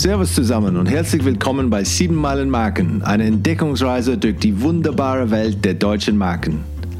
Servus zusammen und herzlich willkommen bei 7 Meilen Marken, eine Entdeckungsreise durch die wunderbare Welt der deutschen Marken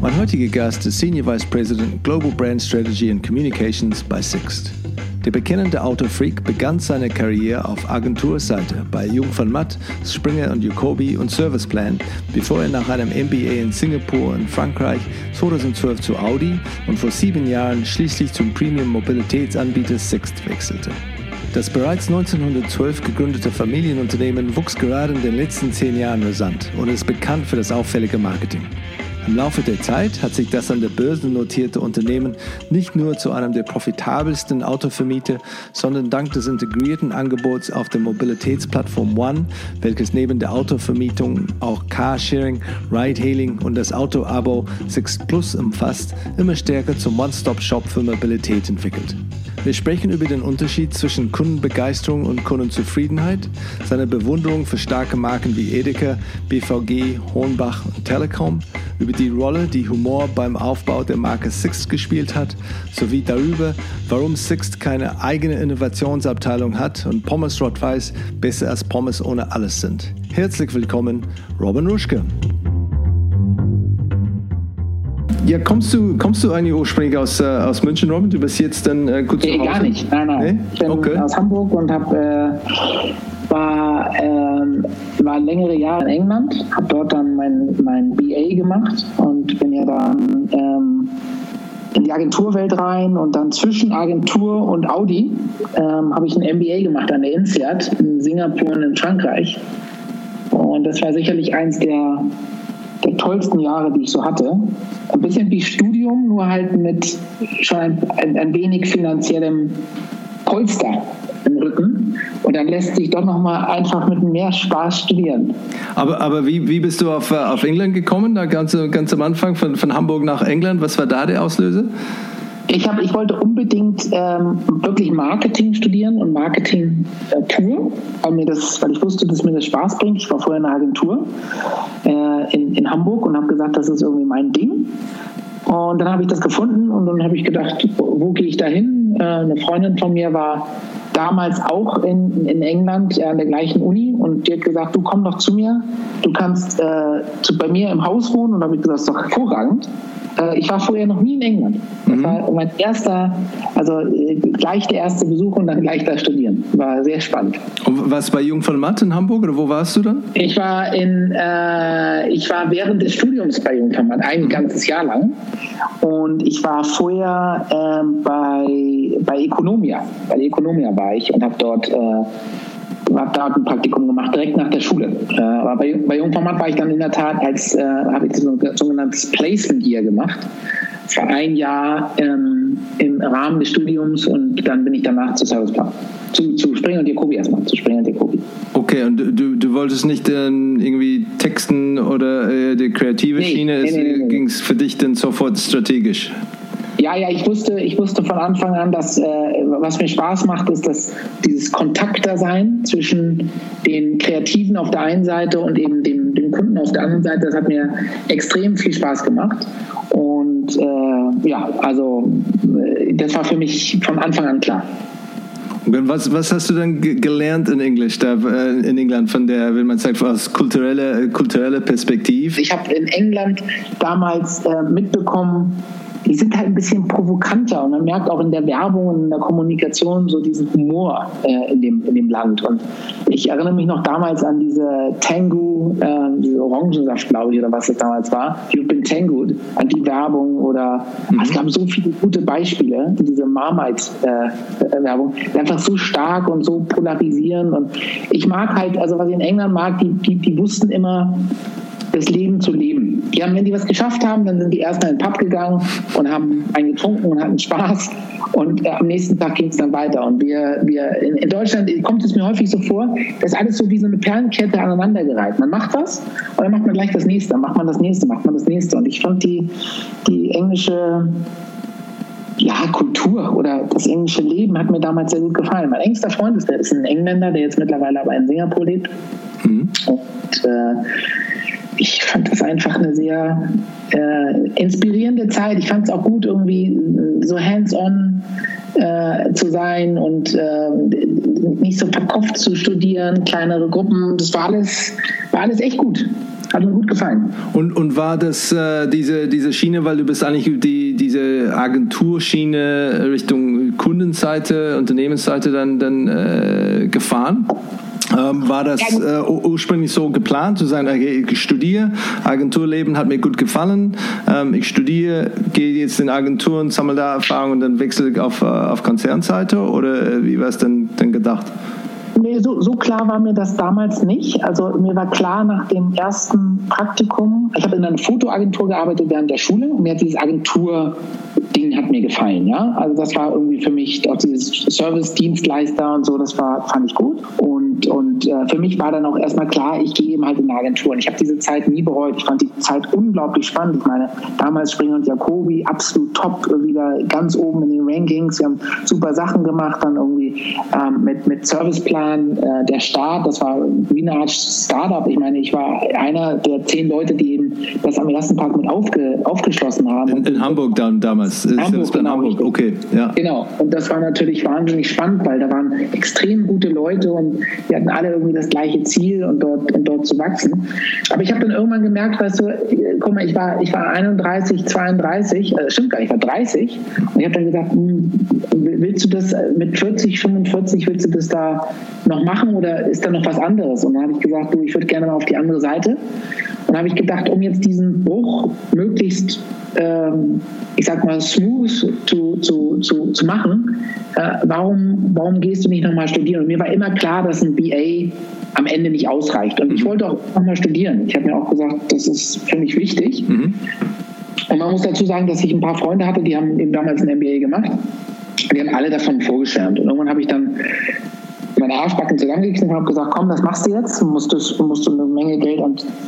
Mein heutiger Gast ist Senior Vice President Global Brand Strategy and Communications bei Sixt. Der bekennende Autofreak begann seine Karriere auf Agenturseite bei Jung von Matt, Springer und Jacobi und Serviceplan, bevor er nach einem MBA in Singapur und Frankreich 2012 zu Audi und vor sieben Jahren schließlich zum Premium-Mobilitätsanbieter Sixt wechselte. Das bereits 1912 gegründete Familienunternehmen wuchs gerade in den letzten zehn Jahren rasant und ist bekannt für das auffällige Marketing. Im Laufe der Zeit hat sich das an der Börse notierte Unternehmen nicht nur zu einem der profitabelsten Autovermieter, sondern dank des integrierten Angebots auf der Mobilitätsplattform One, welches neben der Autovermietung auch Carsharing, Ride-Hailing und das Auto-Abo Six Plus umfasst, immer stärker zum One-Stop-Shop für Mobilität entwickelt. Wir sprechen über den Unterschied zwischen Kundenbegeisterung und Kundenzufriedenheit, seine Bewunderung für starke Marken wie Edeka, BVG, Hornbach und Telekom, über die Rolle, die Humor beim Aufbau der Marke Sixt gespielt hat, sowie darüber, warum Sixt keine eigene Innovationsabteilung hat und Pommes Rot-Weiß besser als Pommes ohne alles sind. Herzlich willkommen, Robin Ruschke. Ja, kommst du, kommst du eigentlich ursprünglich aus, äh, aus München, Robin? Du bist jetzt dann äh, kurz Nee, gar nicht. Nein, nein. Nee? Ich bin okay. aus Hamburg und habe äh, war, äh, war längere Jahre in England, habe dort dann mein, mein BA gemacht und bin ja dann ähm, in die Agenturwelt rein und dann zwischen Agentur und Audi ähm, habe ich ein MBA gemacht an der INSEAD in Singapur und in Frankreich. Und das war sicherlich eins der der tollsten Jahre, die ich so hatte. Ein bisschen wie Studium, nur halt mit schon ein, ein, ein wenig finanziellem Polster im Rücken. Und dann lässt sich doch nochmal einfach mit mehr Spaß studieren. Aber, aber wie, wie bist du auf, äh, auf England gekommen, da ganz, ganz am Anfang von, von Hamburg nach England? Was war da der Auslöser? Ich, hab, ich wollte unbedingt ähm, wirklich Marketing studieren und Marketing äh, pur, weil, mir das, weil ich wusste, dass mir das Spaß bringt. Ich war vorher in einer Agentur äh, in, in Hamburg und habe gesagt, das ist irgendwie mein Ding. Und dann habe ich das gefunden und dann habe ich gedacht, wo, wo gehe ich da hin? Äh, eine Freundin von mir war damals auch in, in England an der gleichen Uni. Und die hat gesagt, du komm doch zu mir, du kannst äh, zu, bei mir im Haus wohnen. Und dann habe ich gesagt, das ist doch hervorragend. Äh, ich war vorher noch nie in England. Das mhm. war mein erster, also äh, gleich der erste Besuch und dann gleich da studieren. War sehr spannend. Und was bei Jung von Matt in Hamburg oder wo warst du dann? Ich war in, äh, ich war während des Studiums bei Jung von Matt, ein mhm. ganzes Jahr lang. Und ich war vorher äh, bei, bei Economia. Bei Economia war ich und habe dort äh, habe da ein Praktikum gemacht, direkt nach der Schule. Äh, aber bei, bei Jungformat war ich dann in der Tat als, äh, habe ich so ein sogenanntes Placement Year gemacht. Für ein Jahr ähm, im Rahmen des Studiums und dann bin ich danach zu Service Park. Zu, zu Springer und Jacobi erstmal, zu Springer und Jacobi. Okay, und du, du wolltest nicht ähm, irgendwie texten oder äh, die kreative nee, Schiene, nee, nee, ging es für dich dann sofort strategisch? Ja, ja, ich wusste, ich wusste von Anfang an, dass äh, was mir Spaß macht, ist dass dieses Kontaktdasein zwischen den Kreativen auf der einen Seite und eben dem, dem Kunden auf der anderen Seite. Das hat mir extrem viel Spaß gemacht. Und äh, ja, also äh, das war für mich von Anfang an klar. Was, was hast du dann gelernt in Englisch da äh, in England von der, wenn man sagt, aus kultureller kulturelle Perspektive? Ich habe in England damals äh, mitbekommen, die sind halt ein bisschen provokanter und man merkt auch in der Werbung und in der Kommunikation so diesen Humor äh, in, dem, in dem Land. Und ich erinnere mich noch damals an diese Tango, äh, diese Orangensaft, glaube ich, oder was das damals war, You've been tangoed, an die Werbung oder mhm. es gab so viele gute Beispiele, diese Marmite-Werbung, äh, einfach so stark und so polarisierend. Und ich mag halt, also was ich in England mag, die, die, die wussten immer, das Leben zu leben. Die haben, wenn die was geschafft haben, dann sind die erst in den Pub gegangen und haben einen getrunken und hatten Spaß. Und äh, am nächsten Tag ging es dann weiter. Und wir, wir in, in, Deutschland kommt es mir häufig so vor, dass alles so wie so eine Perlenkette aneinandergereiht. Man macht was und dann macht man gleich das nächste, dann macht man das nächste, macht man das nächste. Und ich fand die, die englische ja, Kultur oder das englische Leben hat mir damals sehr gut gefallen. Mein engster Freund ist, ist ein Engländer, der jetzt mittlerweile aber in Singapur lebt. Mhm. Und äh, ich fand das einfach eine sehr äh, inspirierende Zeit. Ich fand es auch gut, irgendwie so hands-on äh, zu sein und äh, nicht so verkopft zu studieren, kleinere Gruppen. Das war alles, war alles echt gut. Hat mir gut gefallen. Und, und war das äh, diese, diese Schiene, weil du bist eigentlich die, diese Agenturschiene Richtung Kundenseite, Unternehmensseite dann, dann äh, gefahren? Ähm, war das äh, ursprünglich so geplant, zu sagen, okay, ich studiere, Agenturleben hat mir gut gefallen, ähm, ich studiere, gehe jetzt in Agenturen, sammle da Erfahrung und dann wechsle auf, äh, auf Konzernseite oder äh, wie war es denn, denn gedacht? Nee, so, so klar war mir das damals nicht. Also mir war klar nach dem ersten Praktikum, ich habe in einer Fotoagentur gearbeitet während der Schule und mir hat dieses Agentur Ding hat mir gefallen, ja. Also das war irgendwie für mich auch dieses Service-Dienstleister und so, das war, fand ich gut. Und, und äh, für mich war dann auch erstmal klar, ich gehe eben halt in eine Agentur. Und ich habe diese Zeit nie bereut. Ich fand die Zeit unglaublich spannend. Ich meine, damals Springer und Jacobi, absolut top, wieder ganz oben in den Rankings. Wir haben super Sachen gemacht, dann irgendwie ähm, mit, mit Serviceplan, äh, der Start, das war wie eine Art Startup. Ich meine, ich war einer der zehn Leute, die eben das am ersten Tag mit aufge, aufgeschlossen haben. In, in Hamburg dann damals. Hamburg, genau, Hamburg, okay. Ja. Genau. Und das war natürlich wahnsinnig spannend, weil da waren extrem gute Leute und wir hatten alle irgendwie das gleiche Ziel und dort, und dort zu wachsen. Aber ich habe dann irgendwann gemerkt, weißt du, guck mal, ich war, ich war 31, 32, äh, stimmt gar nicht, ich war 30 und ich habe dann gesagt, hm, willst du das mit 40, 45, willst du das da noch machen oder ist da noch was anderes? Und dann habe ich gesagt, du, ich würde gerne mal auf die andere Seite. Und habe ich gedacht, um jetzt diesen Bruch möglichst, ähm, ich sag mal, smooth zu, zu, zu, zu machen, äh, warum, warum gehst du nicht nochmal studieren? Und mir war immer klar, dass ein BA am Ende nicht ausreicht. Und ich mhm. wollte auch nochmal studieren. Ich habe mir auch gesagt, das ist für mich wichtig. Mhm. Und man muss dazu sagen, dass ich ein paar Freunde hatte, die haben eben damals ein MBA gemacht. Die haben alle davon vorgeschwärmt. Und irgendwann habe ich dann meine Arschbacken zusammengekniffen und habe gesagt, komm, das machst du jetzt. Du musst, du musst eine Menge Geld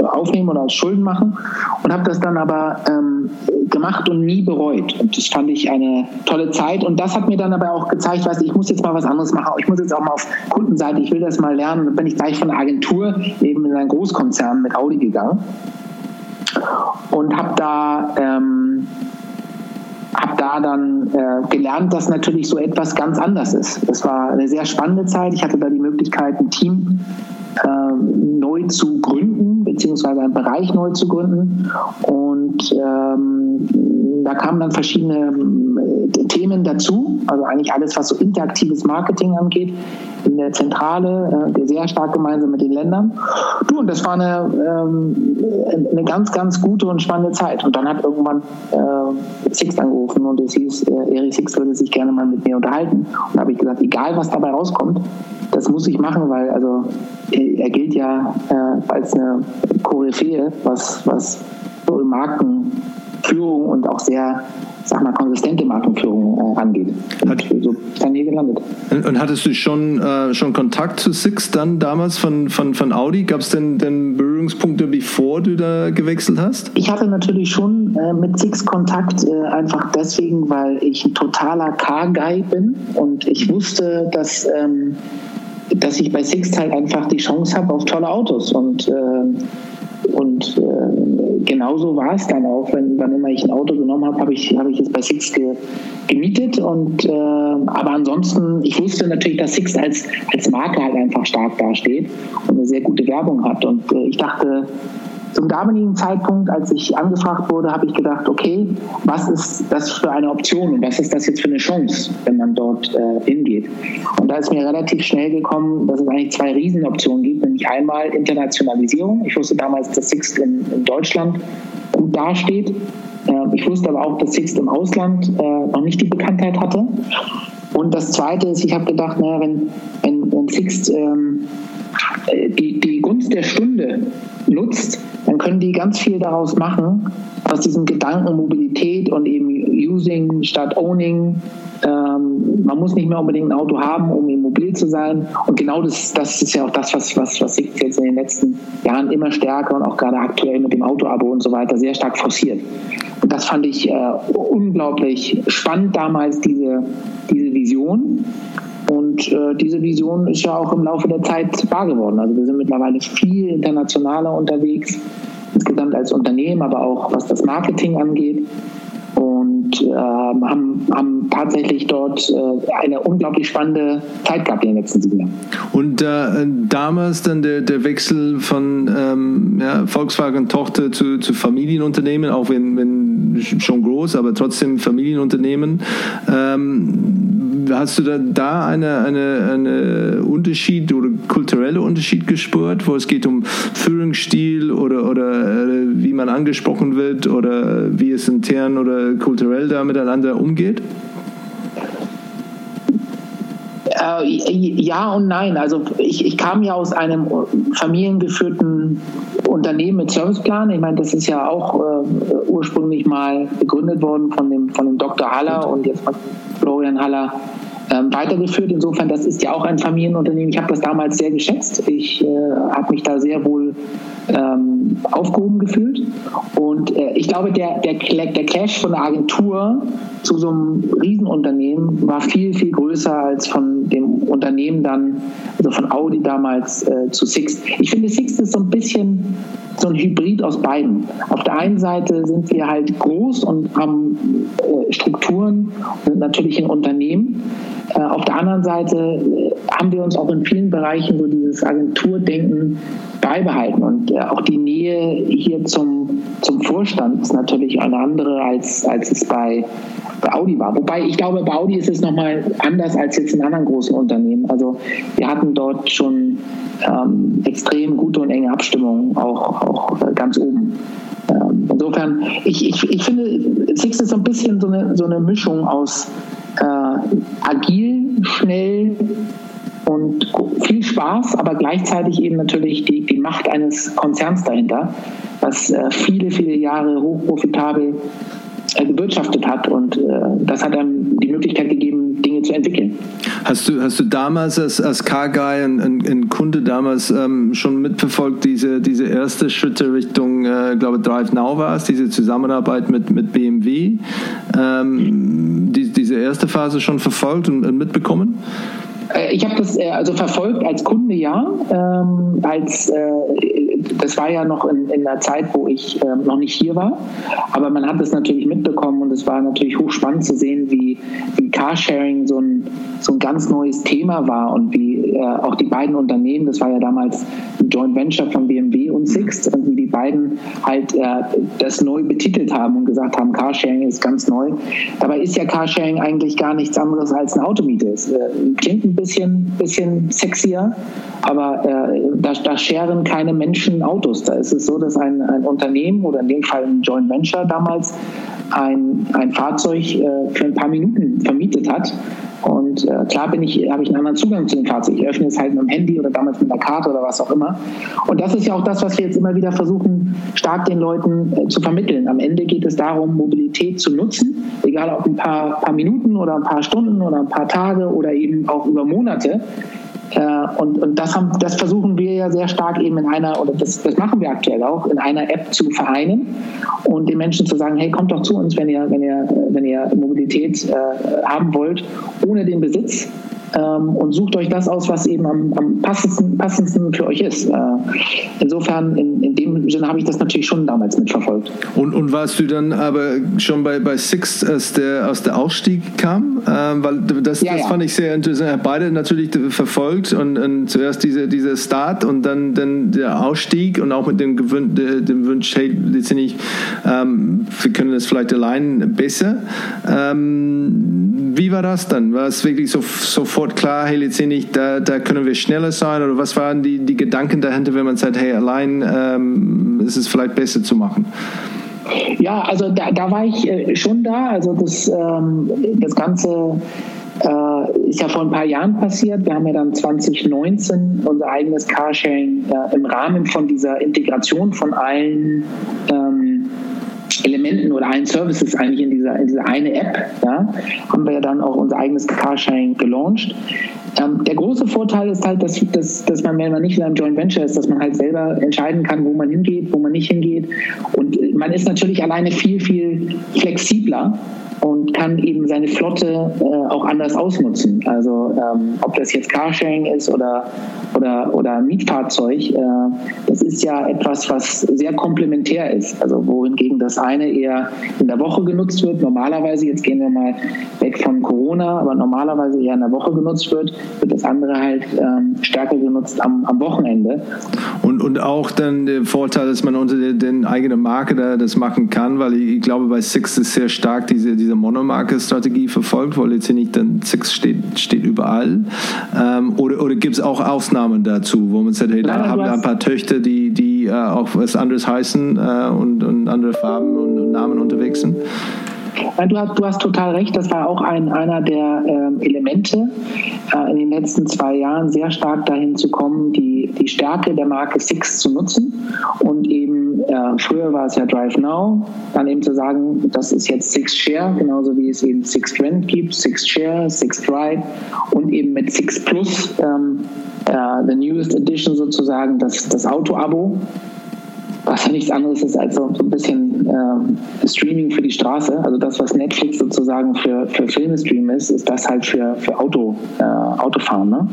aufnehmen oder als Schulden machen. Und habe das dann aber ähm, gemacht und nie bereut. Und das fand ich eine tolle Zeit. Und das hat mir dann aber auch gezeigt, weißt, ich muss jetzt mal was anderes machen. Ich muss jetzt auch mal auf Kundenseite, ich will das mal lernen. Und dann bin ich gleich von der Agentur eben in einen Großkonzern mit Audi gegangen und habe da ähm, habe da dann äh, gelernt, dass natürlich so etwas ganz anders ist. Das war eine sehr spannende Zeit. Ich hatte da die Möglichkeit, ein Team neu zu gründen, beziehungsweise einen Bereich neu zu gründen. Und ähm, da kamen dann verschiedene äh, Themen dazu, also eigentlich alles, was so interaktives Marketing angeht, in der Zentrale, äh, sehr stark gemeinsam mit den Ländern. Du, und das war eine, ähm, eine ganz, ganz gute und spannende Zeit. Und dann hat irgendwann äh, Six angerufen und es hieß, äh, Erich Six würde sich gerne mal mit mir unterhalten. Und da habe ich gesagt, egal was dabei rauskommt, das muss ich machen, weil also er gilt ja äh, als eine Koryphäe, was, was Markenführung und auch sehr sag mal, konsistente Markenführung äh, angeht. Hat, so ist dann hier gelandet. Und hattest du schon, äh, schon Kontakt zu Six dann damals von, von, von Audi? Gab es denn, denn Berührungspunkte, bevor du da gewechselt hast? Ich hatte natürlich schon äh, mit Six Kontakt, äh, einfach deswegen, weil ich ein totaler Car-Guy bin und ich wusste, dass ähm, dass ich bei Sixt halt einfach die Chance habe auf tolle Autos. Und, äh, und äh, genauso war es dann auch, wenn wann immer ich ein Auto genommen habe, habe ich, hab ich es bei Sixt ge, gemietet. Und, äh, aber ansonsten, ich wusste natürlich, dass Sixt als, als Marke halt einfach stark dasteht und eine sehr gute Werbung hat. Und äh, ich dachte, zum damaligen Zeitpunkt, als ich angefragt wurde, habe ich gedacht, okay, was ist das für eine Option und was ist das jetzt für eine Chance, wenn man dort äh, hingeht? Und da ist mir relativ schnell gekommen, dass es eigentlich zwei Riesenoptionen gibt, nämlich einmal Internationalisierung. Ich wusste damals, dass Sixt in, in Deutschland gut dasteht. Äh, ich wusste aber auch, dass Sixt im Ausland äh, noch nicht die Bekanntheit hatte. Und das Zweite ist, ich habe gedacht, naja, wenn, wenn, wenn Sixt ähm, die, die Gunst der Stunde nutzt, dann können die ganz viel daraus machen, aus diesem Gedanken Mobilität und eben Using statt Owning. Ähm, man muss nicht mehr unbedingt ein Auto haben, um mobil zu sein. Und genau das, das ist ja auch das, was, was, was sich jetzt in den letzten Jahren immer stärker und auch gerade aktuell mit dem Auto-Abo und so weiter sehr stark forciert. Und das fand ich äh, unglaublich spannend damals, diese, diese Vision. Und äh, diese Vision ist ja auch im Laufe der Zeit wahr geworden. Also wir sind mittlerweile viel internationaler unterwegs, insgesamt als Unternehmen, aber auch was das Marketing angeht und äh, haben, haben tatsächlich dort äh, eine unglaublich spannende Zeit gehabt in den letzten sieben Jahren. Und äh, damals dann der, der Wechsel von ähm, ja, Volkswagen-Tochter zu, zu Familienunternehmen, auch wenn, wenn schon groß, aber trotzdem Familienunternehmen. Ähm, hast du da, da eine, eine, eine Unterschied oder kulturelle Unterschied gespürt, wo es geht um Führungsstil oder, oder äh, wie man angesprochen wird oder wie es intern oder kulturell da miteinander umgeht? Äh, ja und nein. Also ich, ich kam ja aus einem familiengeführten Unternehmen mit Serviceplan. Ich meine, das ist ja auch äh, ursprünglich mal gegründet worden von dem, von dem Dr. Haller und jetzt von Florian Haller ähm, weitergeführt. Insofern, das ist ja auch ein Familienunternehmen. Ich habe das damals sehr geschätzt. Ich äh, habe mich da sehr wohl ähm, aufgehoben gefühlt. Und äh, ich glaube, der, der, der Clash von der Agentur zu so einem Riesenunternehmen war viel, viel größer als von dem Unternehmen dann, also von Audi damals äh, zu Sixt. Ich finde, Sixt ist so ein bisschen so ein Hybrid aus beiden. Auf der einen Seite sind wir halt groß und haben äh, Strukturen und natürlich ein Unternehmen. Äh, auf der anderen Seite äh, haben wir uns auch in vielen Bereichen so dieses Agenturdenken beibehalten. Und äh, auch die Nähe hier zum, zum Vorstand ist natürlich eine andere, als, als es bei, bei Audi war. Wobei ich glaube, bei Audi ist es nochmal anders als jetzt in anderen großen Unternehmen. Also wir hatten dort schon ähm, extrem gute und enge Abstimmungen, auch, auch ganz oben. Ähm, insofern, ich, ich, ich finde, Six ist so ein bisschen so eine, so eine Mischung aus äh, agil, schnell und viel Spaß, aber gleichzeitig eben natürlich die, die Macht eines Konzerns dahinter, was äh, viele, viele Jahre hochprofitabel äh, gewirtschaftet hat. Und äh, das hat einem die Möglichkeit gegeben, Zu entwickeln. Hast du, hast du damals als, als Car-Guy, ein, ein, ein, Kunde damals ähm, schon mitverfolgt, diese, diese erste Schritte Richtung, äh, glaube Drive Now war es, diese Zusammenarbeit mit, mit BMW, ähm, die, diese erste Phase schon verfolgt und, und mitbekommen? Äh, ich habe das äh, also verfolgt als Kunde, ja. Ähm, als, äh, das war ja noch in, in der Zeit, wo ich äh, noch nicht hier war. Aber man hat es natürlich mitbekommen und es war natürlich hochspannend zu sehen, wie, wie Carsharing so ein, so ein ganz neues Thema war und wie äh, auch die beiden Unternehmen, das war ja damals ein Joint Venture von BMW und Sixt, und wie die beiden halt äh, das neu betitelt haben und gesagt haben, Carsharing ist ganz neu. Dabei ist ja Carsharing eigentlich gar nichts anderes als eine Automiete. Es klingt ein bisschen, bisschen sexier, aber äh, da, da scheren keine Menschen Autos. Da ist es so, dass ein, ein Unternehmen oder in dem Fall ein Joint Venture damals ein, ein Fahrzeug äh, für ein paar Minuten vermietet hat. Und äh, klar bin ich, habe ich einen anderen Zugang zu dem Fahrzeug. Ich öffne es halt mit dem Handy oder damals mit einer Karte oder was auch immer. Und das ist ja auch das, was wir jetzt immer wieder versuchen, stark den Leuten äh, zu vermitteln. Am Ende geht es darum, Mobilität zu nutzen, egal ob ein paar, paar Minuten oder ein paar Stunden oder ein paar Tage oder eben auch über Monate. Äh, und, und das, haben, das versuchen wir ja sehr stark eben in einer, oder das, das machen wir aktuell auch, in einer App zu vereinen und den Menschen zu sagen, hey, kommt doch zu uns, wenn ihr, wenn ihr, wenn ihr Mobilität äh, haben wollt, ohne den Besitz ähm, und sucht euch das aus, was eben am, am passendsten, passendsten, für euch ist. Äh, insofern, in, in dem Sinne habe ich das natürlich schon damals mitverfolgt. Und, und warst du dann aber schon bei, bei Six, als der aus der Ausstieg kam? Ähm, weil das, ja, das ja. fand ich sehr interessant. Beide natürlich verfolgt und, und zuerst diese, dieser Start und dann, dann der Ausstieg und auch mit dem, Gewün dem Wunsch, hey, letztendlich, ähm, wir können das vielleicht allein besser. Ähm, wie war das dann? War es wirklich so, sofort sofort klar, hey, letztendlich, da, da können wir schneller sein? Oder was waren die, die Gedanken dahinter, wenn man sagt, hey, allein ähm, ist es vielleicht besser zu machen? Ja, also da, da war ich äh, schon da. Also das, ähm, das ganze äh, ist ja vor ein paar Jahren passiert. Wir haben ja dann 2019 unser eigenes Carsharing äh, im Rahmen von dieser Integration von allen ähm, Elementen oder allen Services eigentlich in dieser, in dieser eine App, ja, haben wir ja dann auch unser eigenes Carsharing gelauncht. Ähm, der große Vorteil ist halt, dass, dass, dass man, wenn man nicht in einem Joint Venture ist, dass man halt selber entscheiden kann, wo man hingeht, wo man nicht hingeht. Und man ist natürlich alleine viel, viel flexibler und kann eben seine Flotte äh, auch anders ausnutzen. Also ähm, ob das jetzt Carsharing ist oder, oder, oder Mietfahrzeug, äh, das ist ja etwas, was sehr komplementär ist. Also wohingegen das eine eher in der Woche genutzt wird, normalerweise, jetzt gehen wir mal weg von Corona, aber normalerweise eher in der Woche genutzt wird, wird das andere halt ähm, stärker genutzt am, am Wochenende. Und, und auch dann der Vorteil, dass man unter der eigenen Marke da das machen kann, weil ich, ich glaube, bei Six ist sehr stark diese, diese diese Monomarke-Strategie verfolgt, weil letztendlich dann Six steht, steht überall? Ähm, oder oder gibt es auch Ausnahmen dazu, wo man sagt, hey, da haben wir ein paar Töchter, die, die äh, auch was anderes heißen äh, und, und andere Farben und, und Namen unterwegs sind? Du hast, du hast total recht, das war auch ein, einer der ähm, Elemente äh, in den letzten zwei Jahren, sehr stark dahin zu kommen, die, die Stärke der Marke Six zu nutzen und eben, äh, früher war es ja Drive Now, dann eben zu sagen, das ist jetzt Six Share, genauso wie es eben Six Trend gibt, Six Share, Six Drive und eben mit Six Plus, ähm, äh, the newest edition sozusagen, das, das Auto-Abo was ja nichts anderes ist als so, ein bisschen äh, Streaming für die Straße. Also das, was Netflix sozusagen für, für Filme streamen ist, ist das halt für, für Auto, äh, Autofahren. Ne?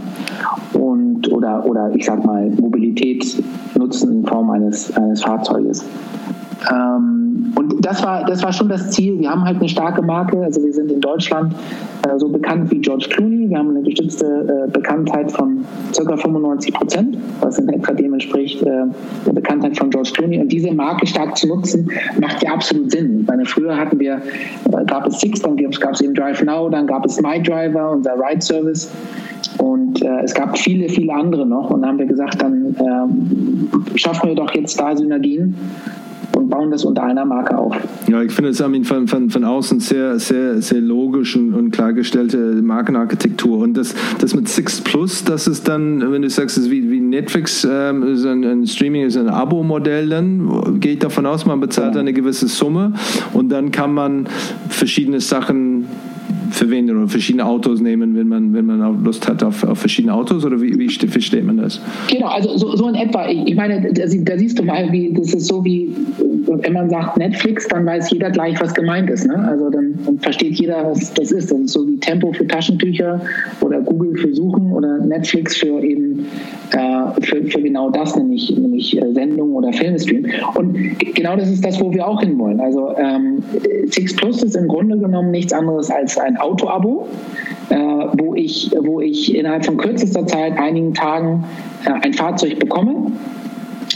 Und, oder, oder ich sag mal, Mobilität nutzen in Form eines, eines Fahrzeuges. Ähm, und das war, das war schon das Ziel. Wir haben halt eine starke Marke. Also wir sind in Deutschland äh, so bekannt wie George Clooney. Wir haben eine gestützte äh, Bekanntheit von ca. 95 Prozent, was in etwa dem entspricht äh, der Bekanntheit von George Clooney. Und diese Marke stark zu nutzen, macht ja absolut Sinn. Ich früher hatten wir, äh, gab es Six, dann gab es eben Drive Now, dann gab es My Driver, unser Ride Service. Und äh, es gab viele, viele andere noch. Und dann haben wir gesagt, dann ähm, schaffen wir doch jetzt da Synergien und bauen das unter einer Marke auf. Ja, ich finde es von, von, von außen sehr, sehr, sehr logisch und, und klargestellte Markenarchitektur. Und das, das mit Six Plus, das ist dann, wenn du sagst, es ist wie, wie Netflix, ähm, ist ein, ein, Streaming ist ein Abo-Modell, dann gehe ich davon aus, man bezahlt ja. eine gewisse Summe und dann kann man verschiedene Sachen verwenden oder verschiedene Autos nehmen, wenn man, wenn man auch Lust hat auf, auf verschiedene Autos oder wie, wie versteht man das? Genau, also so, so in etwa. Ich, meine, da, da, siehst du mal, wie das ist so wie, wenn man sagt Netflix, dann weiß jeder gleich, was gemeint ist. Ne? Also dann, dann versteht jeder, was das ist. Das ist so wie Tempo für Taschentücher oder Google für Suchen oder Netflix für eben äh, für, für genau das, nämlich, nämlich äh, Sendungen oder Filmstream. Und genau das ist das, wo wir auch hinwollen. Also ähm, Six Plus ist im Grunde genommen nichts anderes als ein Auto-Abo, äh, wo, ich, wo ich innerhalb von kürzester Zeit, einigen Tagen, äh, ein Fahrzeug bekomme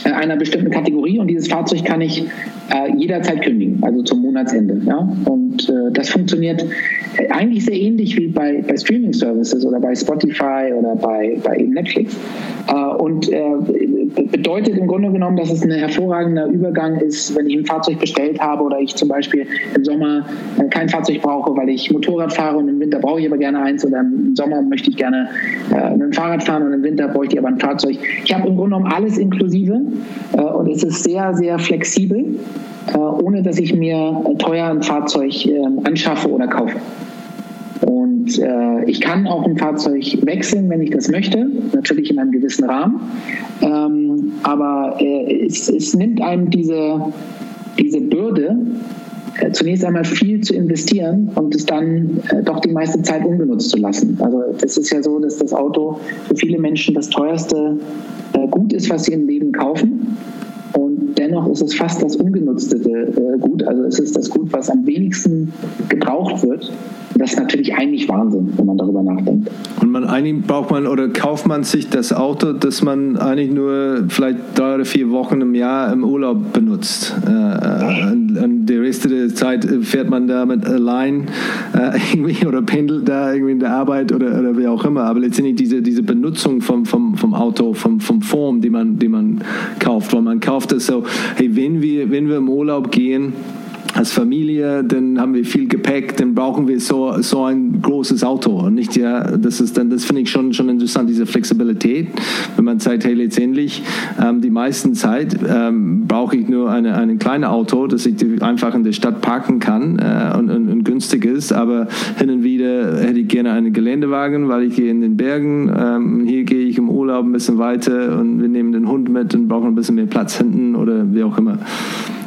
einer bestimmten Kategorie und dieses Fahrzeug kann ich äh, jederzeit kündigen, also zum Monatsende. Ja? Und äh, das funktioniert äh, eigentlich sehr ähnlich wie bei, bei Streaming-Services oder bei Spotify oder bei, bei Netflix. Äh, und äh, bedeutet im Grunde genommen, dass es ein hervorragender Übergang ist, wenn ich ein Fahrzeug bestellt habe oder ich zum Beispiel im Sommer kein Fahrzeug brauche, weil ich Motorrad fahre und im Winter brauche ich aber gerne eins oder im Sommer möchte ich gerne mit dem Fahrrad fahren und im Winter bräuchte ich aber ein Fahrzeug. Ich habe im Grunde genommen alles inklusive und es ist sehr, sehr flexibel. Äh, ohne dass ich mir teuer ein Fahrzeug ähm, anschaffe oder kaufe. Und äh, ich kann auch ein Fahrzeug wechseln, wenn ich das möchte, natürlich in einem gewissen Rahmen. Ähm, aber äh, es, es, nimmt einem diese, diese Bürde, äh, zunächst einmal viel zu investieren und es dann äh, doch die meiste Zeit ungenutzt zu lassen. Also das ist ja so, dass das Auto für viele Menschen das teuerste äh, Gut ist, was sie im Leben kaufen. Und dennoch ist es fast das ungenutzte äh, Gut. Also es ist das Gut, was am wenigsten gebraucht wird. Das ist natürlich eigentlich Wahnsinn, wenn man darüber nachdenkt. Und man eigentlich braucht man oder kauft man sich das Auto, das man eigentlich nur vielleicht drei oder vier Wochen im Jahr im Urlaub benutzt. Äh, und, und die Rest der Zeit fährt man damit allein äh, irgendwie oder pendelt da irgendwie in der Arbeit oder, oder wie auch immer. Aber letztendlich diese, diese Benutzung vom, vom, vom Auto, vom, vom Form, die man, die man kauft, weil man kauft es so, hey, wenn wir, wenn wir im Urlaub gehen, als Familie, dann haben wir viel Gepäck, dann brauchen wir so, so ein großes Auto. Und nicht ja, das ist dann, das finde ich schon, schon interessant, diese Flexibilität, wenn man sagt, hey, letztendlich, ähm, die meisten Zeit ähm, brauche ich nur eine, ein kleines Auto, das ich einfach in der Stadt parken kann äh, und, und, und, günstig ist, aber hin und wieder hätte ich gerne einen Geländewagen, weil ich gehe in den Bergen, ähm, hier gehe ich im Urlaub ein bisschen weiter und wir nehmen den Hund mit und brauchen ein bisschen mehr Platz hinten oder wie auch immer.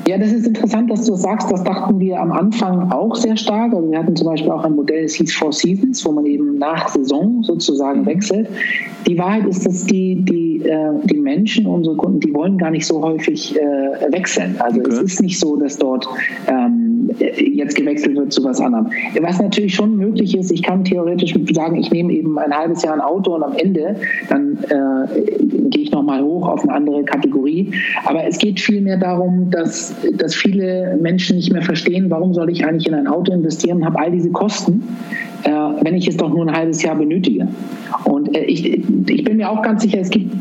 Ja, das ist interessant, dass du sagst, das dachten wir am Anfang auch sehr stark. Also wir hatten zum Beispiel auch ein Modell, das hieß Four Seasons, wo man eben nach Saison sozusagen mhm. wechselt. Die Wahrheit ist, dass die, die, äh, die Menschen, unsere Kunden, die wollen gar nicht so häufig äh, wechseln. Also okay. es ist nicht so, dass dort ähm, jetzt gewechselt wird zu was anderem. Was natürlich schon möglich ist, ich kann theoretisch sagen, ich nehme eben ein halbes Jahr ein Auto und am Ende dann äh, gehe ich nochmal hoch auf eine andere Kategorie. Aber es geht vielmehr darum, dass dass viele Menschen nicht mehr verstehen, warum soll ich eigentlich in ein Auto investieren habe all diese Kosten, äh, wenn ich es doch nur ein halbes Jahr benötige. Und äh, ich, ich bin mir auch ganz sicher, es gibt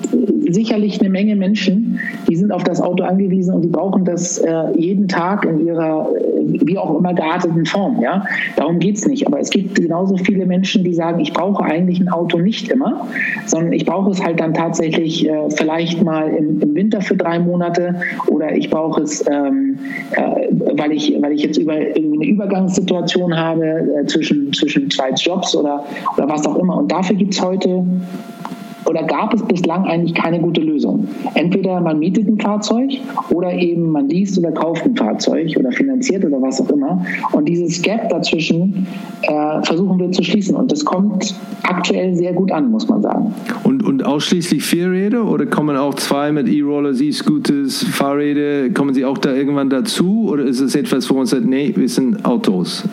sicherlich eine Menge Menschen, die sind auf das Auto angewiesen und die brauchen das äh, jeden Tag in ihrer wie auch immer gearteten Form. Ja? Darum geht es nicht. Aber es gibt genauso viele Menschen, die sagen, ich brauche eigentlich ein Auto nicht immer, sondern ich brauche es halt dann tatsächlich äh, vielleicht mal im, im, Winter für drei Monate oder ich brauche es, ähm, äh, weil, ich, weil ich jetzt über, eine Übergangssituation habe äh, zwischen, zwischen zwei Jobs oder, oder was auch immer. Und dafür gibt es heute oder gab es bislang eigentlich keine gute Lösung. Entweder man mietet ein Fahrzeug oder eben man liest oder kauft ein Fahrzeug oder finanziert oder was auch immer. Und dieses Gap dazwischen äh, versuchen wir zu schließen. Und das kommt aktuell sehr gut an, muss man sagen. Und, und ausschließlich Vierräder oder kommen auch zwei mit E-Rollers, E-Scooters, Fahrräder, kommen sie auch da irgendwann dazu? Oder ist es etwas, wo man sagt, nee, wir sind Autos?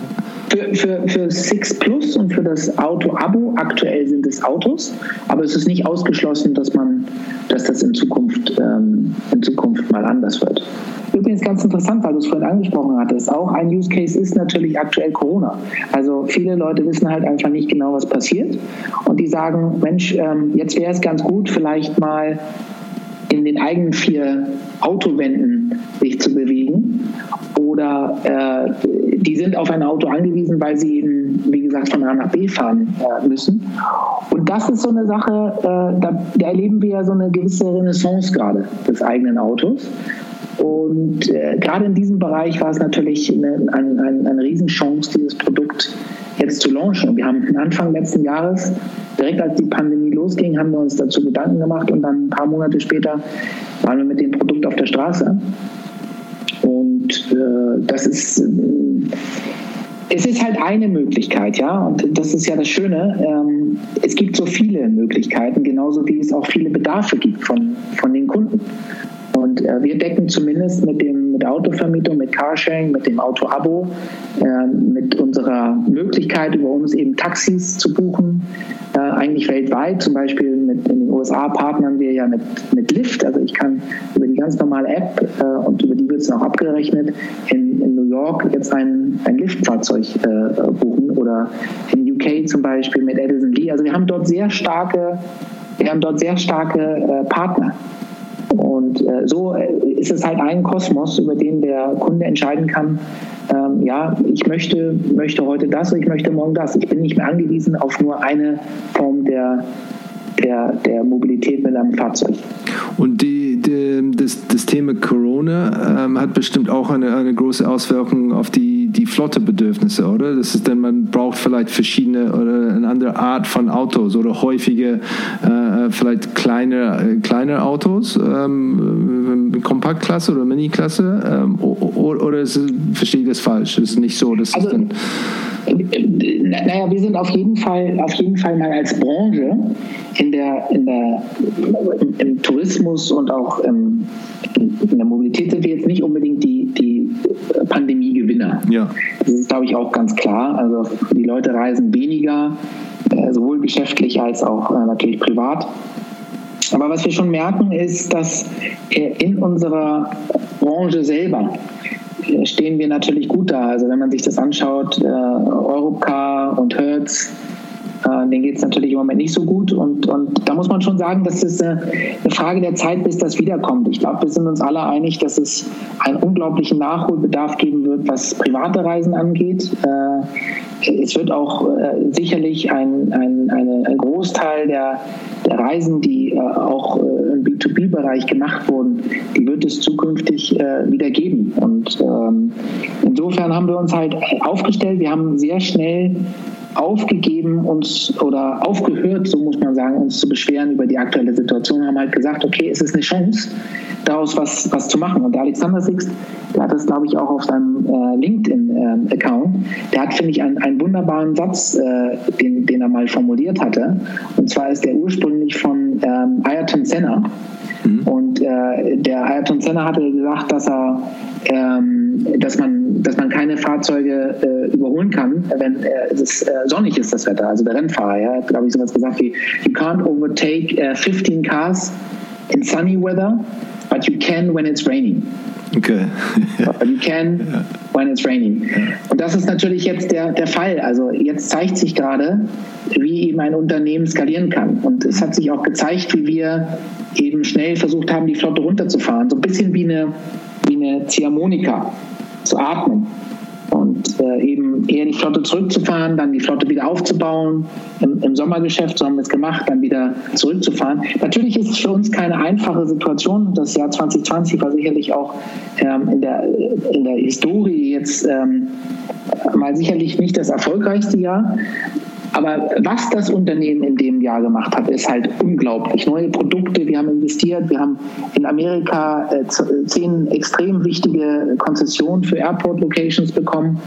Für, für, für Six Plus und für das Auto-Abo, aktuell sind es Autos, aber es ist nicht ausgeschlossen, dass man, dass das in Zukunft, ähm, in Zukunft mal anders wird. Übrigens ganz interessant, weil du es vorhin angesprochen hattest, auch ein Use Case ist natürlich aktuell Corona. Also viele Leute wissen halt einfach nicht genau, was passiert und die sagen, Mensch, ähm, jetzt wäre es ganz gut, vielleicht mal in den eigenen vier Autowänden sich zu bewegen oder äh, die sind auf ein Auto angewiesen, weil sie eben, wie gesagt, von A nach B fahren äh, müssen. Und das ist so eine Sache, äh, da, da, erleben wir ja so eine gewisse Renaissance gerade des eigenen Autos. Und äh, gerade in diesem Bereich war es natürlich eine, eine, eine, eine Riesenchance, dieses Produkt jetzt zu launchen. Wir haben Anfang letzten Jahres, direkt als die Pandemie losging, haben wir uns dazu Gedanken gemacht und dann ein paar Monate später waren wir mit dem Produkt auf der Straße. Und äh, das ist, äh, es ist halt eine Möglichkeit, ja, und das ist ja das Schöne. Ähm, es gibt so viele Möglichkeiten, genauso wie es auch viele Bedarfe gibt von, von den Kunden. Und äh, wir decken zumindest mit dem mit Autovermietung, mit Carsharing, mit dem Auto-Abo, äh, mit unserer Möglichkeit, über uns eben Taxis zu buchen, äh, eigentlich weltweit. Zum Beispiel mit, in den USA partnern wir ja mit, mit Lyft. Also ich kann über die ganz normale App äh, und über die wird es auch abgerechnet, in, in New York jetzt ein, ein Liftfahrzeug äh, buchen oder in UK zum Beispiel mit Edison Lee. Also wir haben dort sehr starke, wir haben dort sehr starke äh, Partner. Und äh, so äh, ist es halt ein Kosmos, über den der Kunde entscheiden kann, ähm, ja, ich möchte, möchte heute das und ich möchte morgen das. Ich bin nicht mehr angewiesen auf nur eine Form der, der, der Mobilität mit einem Fahrzeug. Und die, die das, das Thema Corona ähm, hat bestimmt auch eine, eine große Auswirkung auf die die Flottebedürfnisse, oder? Das ist denn, man braucht vielleicht verschiedene oder eine andere Art von Autos oder häufige, äh, vielleicht kleine, äh, kleine Autos, ähm, Kompaktklasse oder Mini-Klasse, ähm, oder, oder ist, verstehe ich das falsch? Es ist nicht so, dass also, dann naja, wir sind auf jeden Fall, auf jeden Fall mal als Branche in der, in der, im, Tourismus und auch im, in der Mobilität sind wir jetzt nicht unbedingt die, die Pandemie-Gewinner. Ja. Das ist, glaube ich, auch ganz klar. Also die Leute reisen weniger, äh, sowohl geschäftlich als auch äh, natürlich privat. Aber was wir schon merken, ist, dass äh, in unserer Branche selber stehen wir natürlich gut da. Also wenn man sich das anschaut, äh, Europcar und Hertz, Äh, denen geht es natürlich im Moment nicht so gut. Und, und da muss man schon sagen, dass es eine, eine Frage der Zeit, bis das wiederkommt. Ich glaube, wir sind uns alle einig, dass es einen unglaublichen Nachholbedarf geben wird, was private Reisen angeht. Äh, es wird auch äh, sicherlich ein, ein, eine, ein Großteil der, der Reisen, die äh, auch äh, im B2B-Bereich gemacht wurden, die wird es zukünftig äh, wieder geben. Und ähm, insofern haben wir uns halt aufgestellt. Wir haben sehr schnell aufgegeben, uns oder aufgehört, so muss man sagen, uns zu beschweren über die aktuelle Situation, haben halt gesagt, okay, es ist eine Chance, daraus was, was zu machen. Und der Alexander Sixt, der hat das, glaube ich, auch auf seinem äh, LinkedIn-Account, äh, der hat, finde ich, einen, einen wunderbaren Satz, äh, den, den er mal formuliert hatte. Und zwar ist der ursprünglich von ähm, Ayrton Senna. Mhm. Und äh, der Ayrton Senna hatte gesagt, dass er ähm, dass man dass man keine Fahrzeuge äh, überholen kann, wenn äh, es äh, sonnig ist das Wetter. Also der Rennfahrer, ja, hat glaube ich sowas gesagt wie you can't overtake 15 uh, cars in sunny weather, but you can when it's raining. Okay. but you can ja. when it's raining. Und das ist natürlich jetzt der, der Fall. Also jetzt zeigt sich gerade, wie eben ein Unternehmen skalieren kann. Und es hat sich auch gezeigt, wie wir eben schnell versucht haben, die Flotte runterzufahren. So ein bisschen wie eine, eine Ziehharmonika zu atmen und äh, eben eher die Flotte zurückzufahren, dann die Flotte wieder aufzubauen. Im, Im, Sommergeschäft, so haben wir es gemacht, dann wieder zurückzufahren. Natürlich ist es für uns keine einfache Situation. Das Jahr 2020 war sicherlich auch ähm, in, der, in der Historie jetzt ähm, mal sicherlich nicht das erfolgreichste Jahr. Aber was das Unternehmen in dem Jahr gemacht hat, ist halt unglaublich. Neue Produkte, wir haben investiert, wir haben in Amerika äh, zehn extrem wichtige Konzessionen für Airport-Locations bekommen.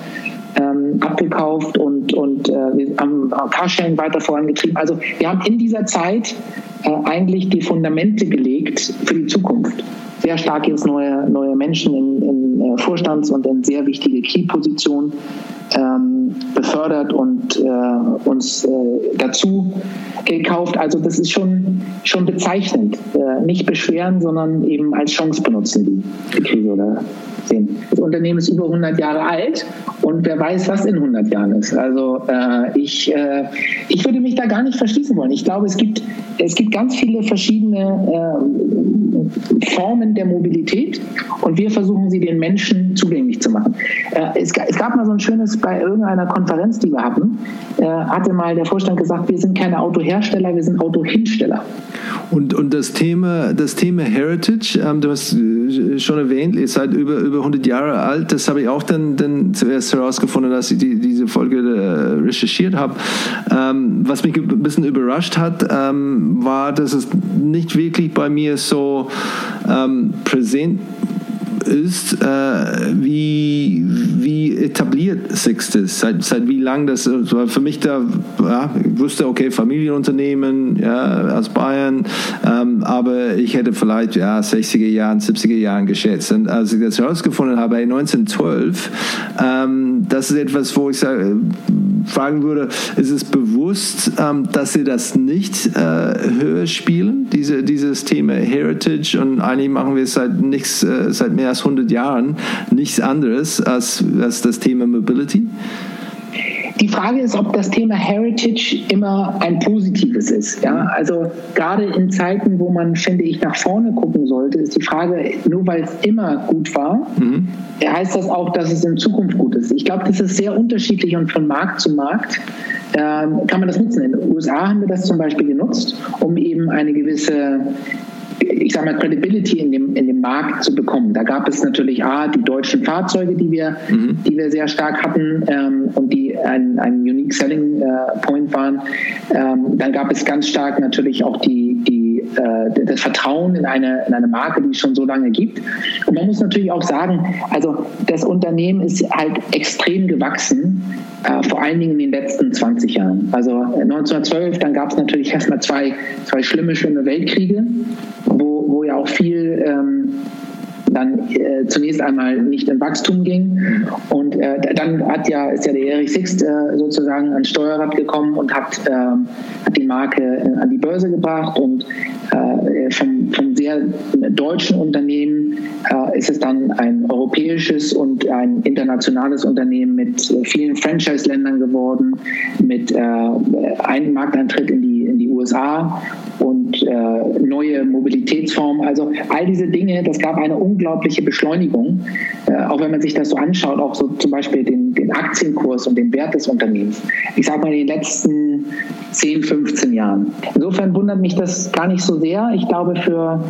Ähm, abgekauft und, und äh, wir haben Carsharing weiter vorangetrieben. Also wir haben in dieser Zeit äh, eigentlich die Fundamente gelegt für die Zukunft sehr stark jetzt neue, neue Menschen in, in äh, Vorstands- und in sehr wichtige Key-Positionen ähm, befördert und äh, uns äh, dazu gekauft. Also das ist schon, schon bezeichnend. Äh, nicht beschweren, sondern eben als Chance benutzen, die, die Krise oder sehen. Das Unternehmen ist über 100 Jahre alt und wer weiß, was in 100 Jahren ist. Also äh, ich, äh, ich würde mich da gar nicht verschließen wollen. Ich glaube, es gibt, es gibt ganz viele verschiedene äh, Formen der Mobilität und wir versuchen sie den Menschen zugänglich zu machen. Es, es, gab mal so ein schönes, bei irgendeiner Konferenz, die wir hatten, äh, hatte mal der Vorstand gesagt, wir sind keine Autohersteller, wir sind Autohinsteller. Und, und das, Thema, das Thema Heritage, ähm, du hast äh, schon erwähnt, ihr seid über, über 100 Jahre alt. Das habe ich auch dann, dann zuerst herausgefunden, dass ich die, diese Folge äh, recherchiert habe. Ähm, was mich ein bisschen überrascht hat, ähm, war, dass es nicht wirklich bei mir so ähm, präsent ist, äh, wie, wie etabliert Sixtes, seit, seit wie lang das war für mich da, ja, ich wusste, okay, Familienunternehmen ja, aus Bayern, ähm, aber ich hätte vielleicht ja, 60er Jahren, 70er Jahren geschätzt. Und als ich das herausgefunden habe, 1912, ähm, das ist etwas, wo ich sage, fragen würde, ist es bewusst, ähm, dass Sie das nicht äh, höher spielen, diese, dieses Thema Heritage und eigentlich machen wir es seit, nichts, äh, seit mehr als 100 Jahren nichts anderes als, als das Thema Mobility? Die Frage ist, ob das Thema Heritage immer ein positives ist. Ja? Also gerade in Zeiten, wo man, finde ich, nach vorne gucken sollte, ist die Frage, nur weil es immer gut war, mhm. heißt das auch, dass es in Zukunft gut ist. Ich glaube, das ist sehr unterschiedlich und von Markt zu Markt ähm, kann man das nutzen. In den USA haben wir das zum Beispiel genutzt, um eben eine gewisse ich sage mal, Credibility in dem, in dem Markt zu bekommen. Da gab es natürlich A, die deutschen Fahrzeuge, die wir, mhm. die wir sehr stark hatten ähm, und die ein, ein Unique Selling äh, Point waren. Ähm, dann gab es ganz stark natürlich auch die, die, äh, das Vertrauen in eine, in eine Marke, die es schon so lange gibt. Und man muss natürlich auch sagen, also das Unternehmen ist halt extrem gewachsen, äh, vor allen Dingen in den letzten 20 Jahren. Also 1912, dann gab es natürlich erstmal zwei, zwei schlimme, schlimme Weltkriege wo, wo ja auch viel ähm, dann äh, zunächst einmal nicht in Wachstum ging. Und äh, dann hat ja, ist ja der Erich Sixt äh, sozusagen ans Steuerrad gekommen und hat, ähm, hat die Marke äh, an die Börse gebracht. Und äh, vom, vom sehr deutschen Unternehmen äh, ist es dann ein europäisches und ein internationales Unternehmen mit vielen Franchise-Ländern geworden, mit einem Markteintritt in die, in die USA und äh, neue Mobilitätsformen. Also all diese Dinge, das gab eine unglaubliche Beschleunigung. Äh, auch wenn man sich das so anschaut, auch so zum Beispiel den, den Aktienkurs und den Wert des Unternehmens. Ich sage mal in den letzten 10, 15 Jahren. Insofern wundert mich das gar nicht so sehr. Ich glaube, für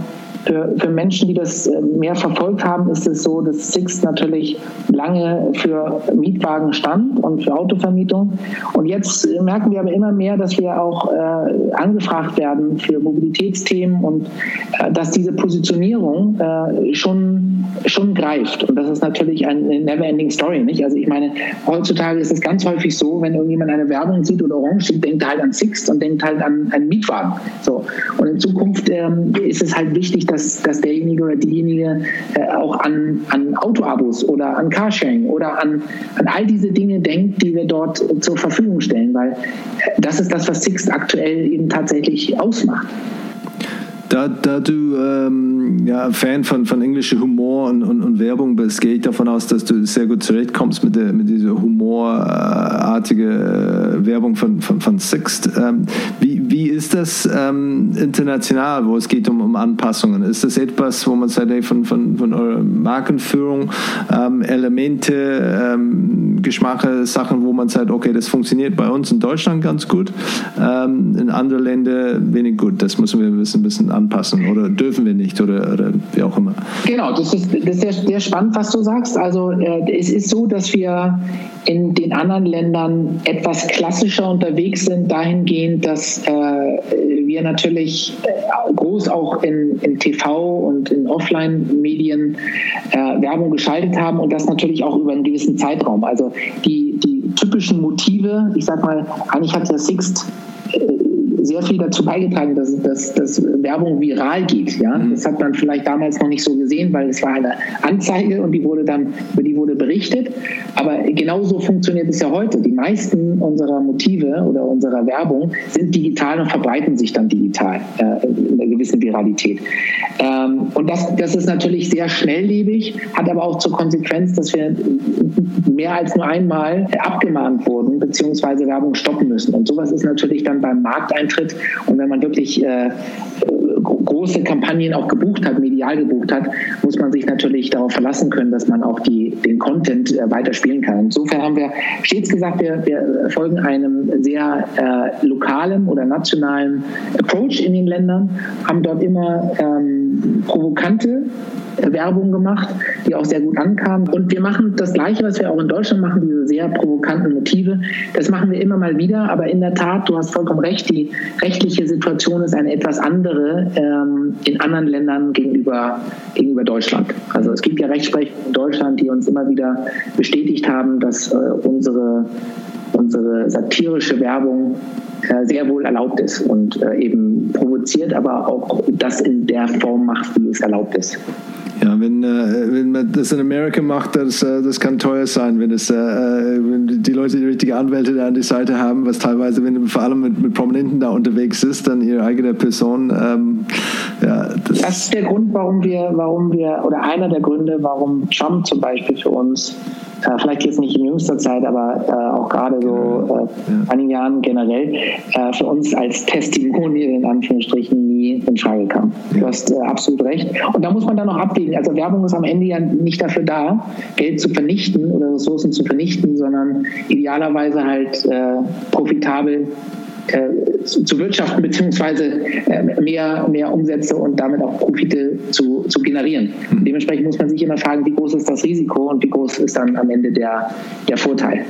für, für Menschen, die das äh, mehr verfolgt haben, ist es so, dass Sixt natürlich lange für Mietwagen stand und für Autovermietung. Und jetzt merken wir aber immer mehr, dass wir auch äh, angefragt werden für Mobilitätsthemen und äh, dass diese Positionierung äh, schon, schon greift. Und das ist natürlich eine never-ending Story. Nicht? Also ich meine, heutzutage ist es ganz häufig so, wenn irgendjemand eine Werbung sieht oder Orange sieht, denkt er halt an Sixt und denkt halt an einen Mietwagen. So. Und in Zukunft ähm, ist es halt wichtig, dass, dass derjenige oder diejenige äh, auch an, an Autoabos oder an Carsharing oder an, an all diese Dinge denkt, die wir dort zur Verfügung stellen, weil äh, das ist das, was Sixt aktuell eben tatsächlich ausmacht. Da, da du ähm, ja, Fan von, von englischem Humor und, und, und, Werbung bist, gehe ich davon aus, dass du sehr gut zurechtkommst mit, der, mit dieser humorartige äh, Werbung von, von, von Sixt. Ähm, wie, wie ist das ähm, international, wo es geht um, um Anpassungen? Ist das etwas, wo man sagt, von, von, von eurer Markenführung ähm, Elemente, ähm, Geschmache, Sachen, wo man sagt, okay, das funktioniert bei uns in Deutschland ganz gut, ähm, in anderen Ländern wenig gut. Das müssen wir ein bisschen, ein bisschen anpassen oder dürfen wir nicht oder, oder wie auch immer. Genau, das ist, das ist sehr, sehr spannend, was du sagst. Also äh, es ist so, dass wir in den anderen Ländern etwas klassischer unterwegs sind, dahingehend, dass äh, wir natürlich äh, groß auch in, in TV und in Offline-Medien äh, Werbung geschaltet haben und das natürlich auch über einen gewissen Zeitraum. Also die, die typischen Motive, ich sag mal, eigentlich hat der Sixt äh, sehr viel dazu beigetragen, dass, dass, dass Werbung viral geht. Ja? Mhm. Das hat man vielleicht damals noch nicht so gesehen, weil es war eine Anzeige und die wurde dann, über die wurde berichtet. Aber genauso funktioniert es ja heute. Die meisten unserer Motive oder unserer Werbung sind digital und verbreiten sich dann digital äh, in einer gewissen Viralität. Ähm, und das, das ist natürlich sehr schnelllebig, hat aber auch zur Konsequenz, dass wir mehr als nur einmal abgemahnt wurden, beziehungsweise Werbung stoppen müssen. Und sowas ist natürlich dann beim Markteintritt und wenn man wirklich äh, große Kampagnen auch gebucht hat, medial gebucht hat, muss man sich natürlich darauf verlassen können, dass man auch die, den Content äh, weiter kann. Insofern haben wir stets gesagt, wir, wir folgen einem sehr äh, lokalen oder nationalen Approach in den Ländern, haben dort immer ähm, provokante Werbung gemacht, die auch sehr gut ankam. Und wir machen das Gleiche, was wir auch in Deutschland machen, diese sehr provokanten Motive. Das machen wir immer mal wieder, aber in der Tat, du hast vollkommen recht, die rechtliche Situation ist eine etwas andere ähm, in anderen Ländern gegenüber, gegenüber Deutschland. Also es gibt ja Rechtsprechung in Deutschland, die uns immer wieder bestätigt haben, dass äh, unsere, unsere satirische Werbung äh, sehr wohl erlaubt ist und äh, eben provoziert, aber auch das in der Form macht, wie es erlaubt ist. Ja, wenn, äh, wenn man das in Amerika macht, das, äh, das kann teuer sein, wenn, es, äh, wenn die Leute die richtigen Anwälte da an die Seite haben, was teilweise, wenn du vor allem mit, mit Prominenten da unterwegs ist, dann ihre eigene Person. Ähm, ja, das, das ist der Grund, warum wir, warum wir, oder einer der Gründe, warum Trump zum Beispiel für uns äh, vielleicht jetzt nicht in jüngster Zeit, aber äh, auch gerade so äh, ja. einigen Jahren generell, äh, für uns als Testimonial in Anführungsstrichen nie in Frage kam. Du hast äh, absolut recht. Und da muss man dann noch abwägen. Also Werbung ist am Ende ja nicht dafür da, Geld zu vernichten oder Ressourcen zu vernichten, sondern idealerweise halt äh, profitabel äh, zu, zu, wirtschaften beziehungsweise äh, mehr, mehr Umsätze und damit auch Profite zu, zu generieren. Mhm. Dementsprechend muss man sich immer fragen, wie groß ist das Risiko und wie groß ist dann am Ende der, der Vorteil.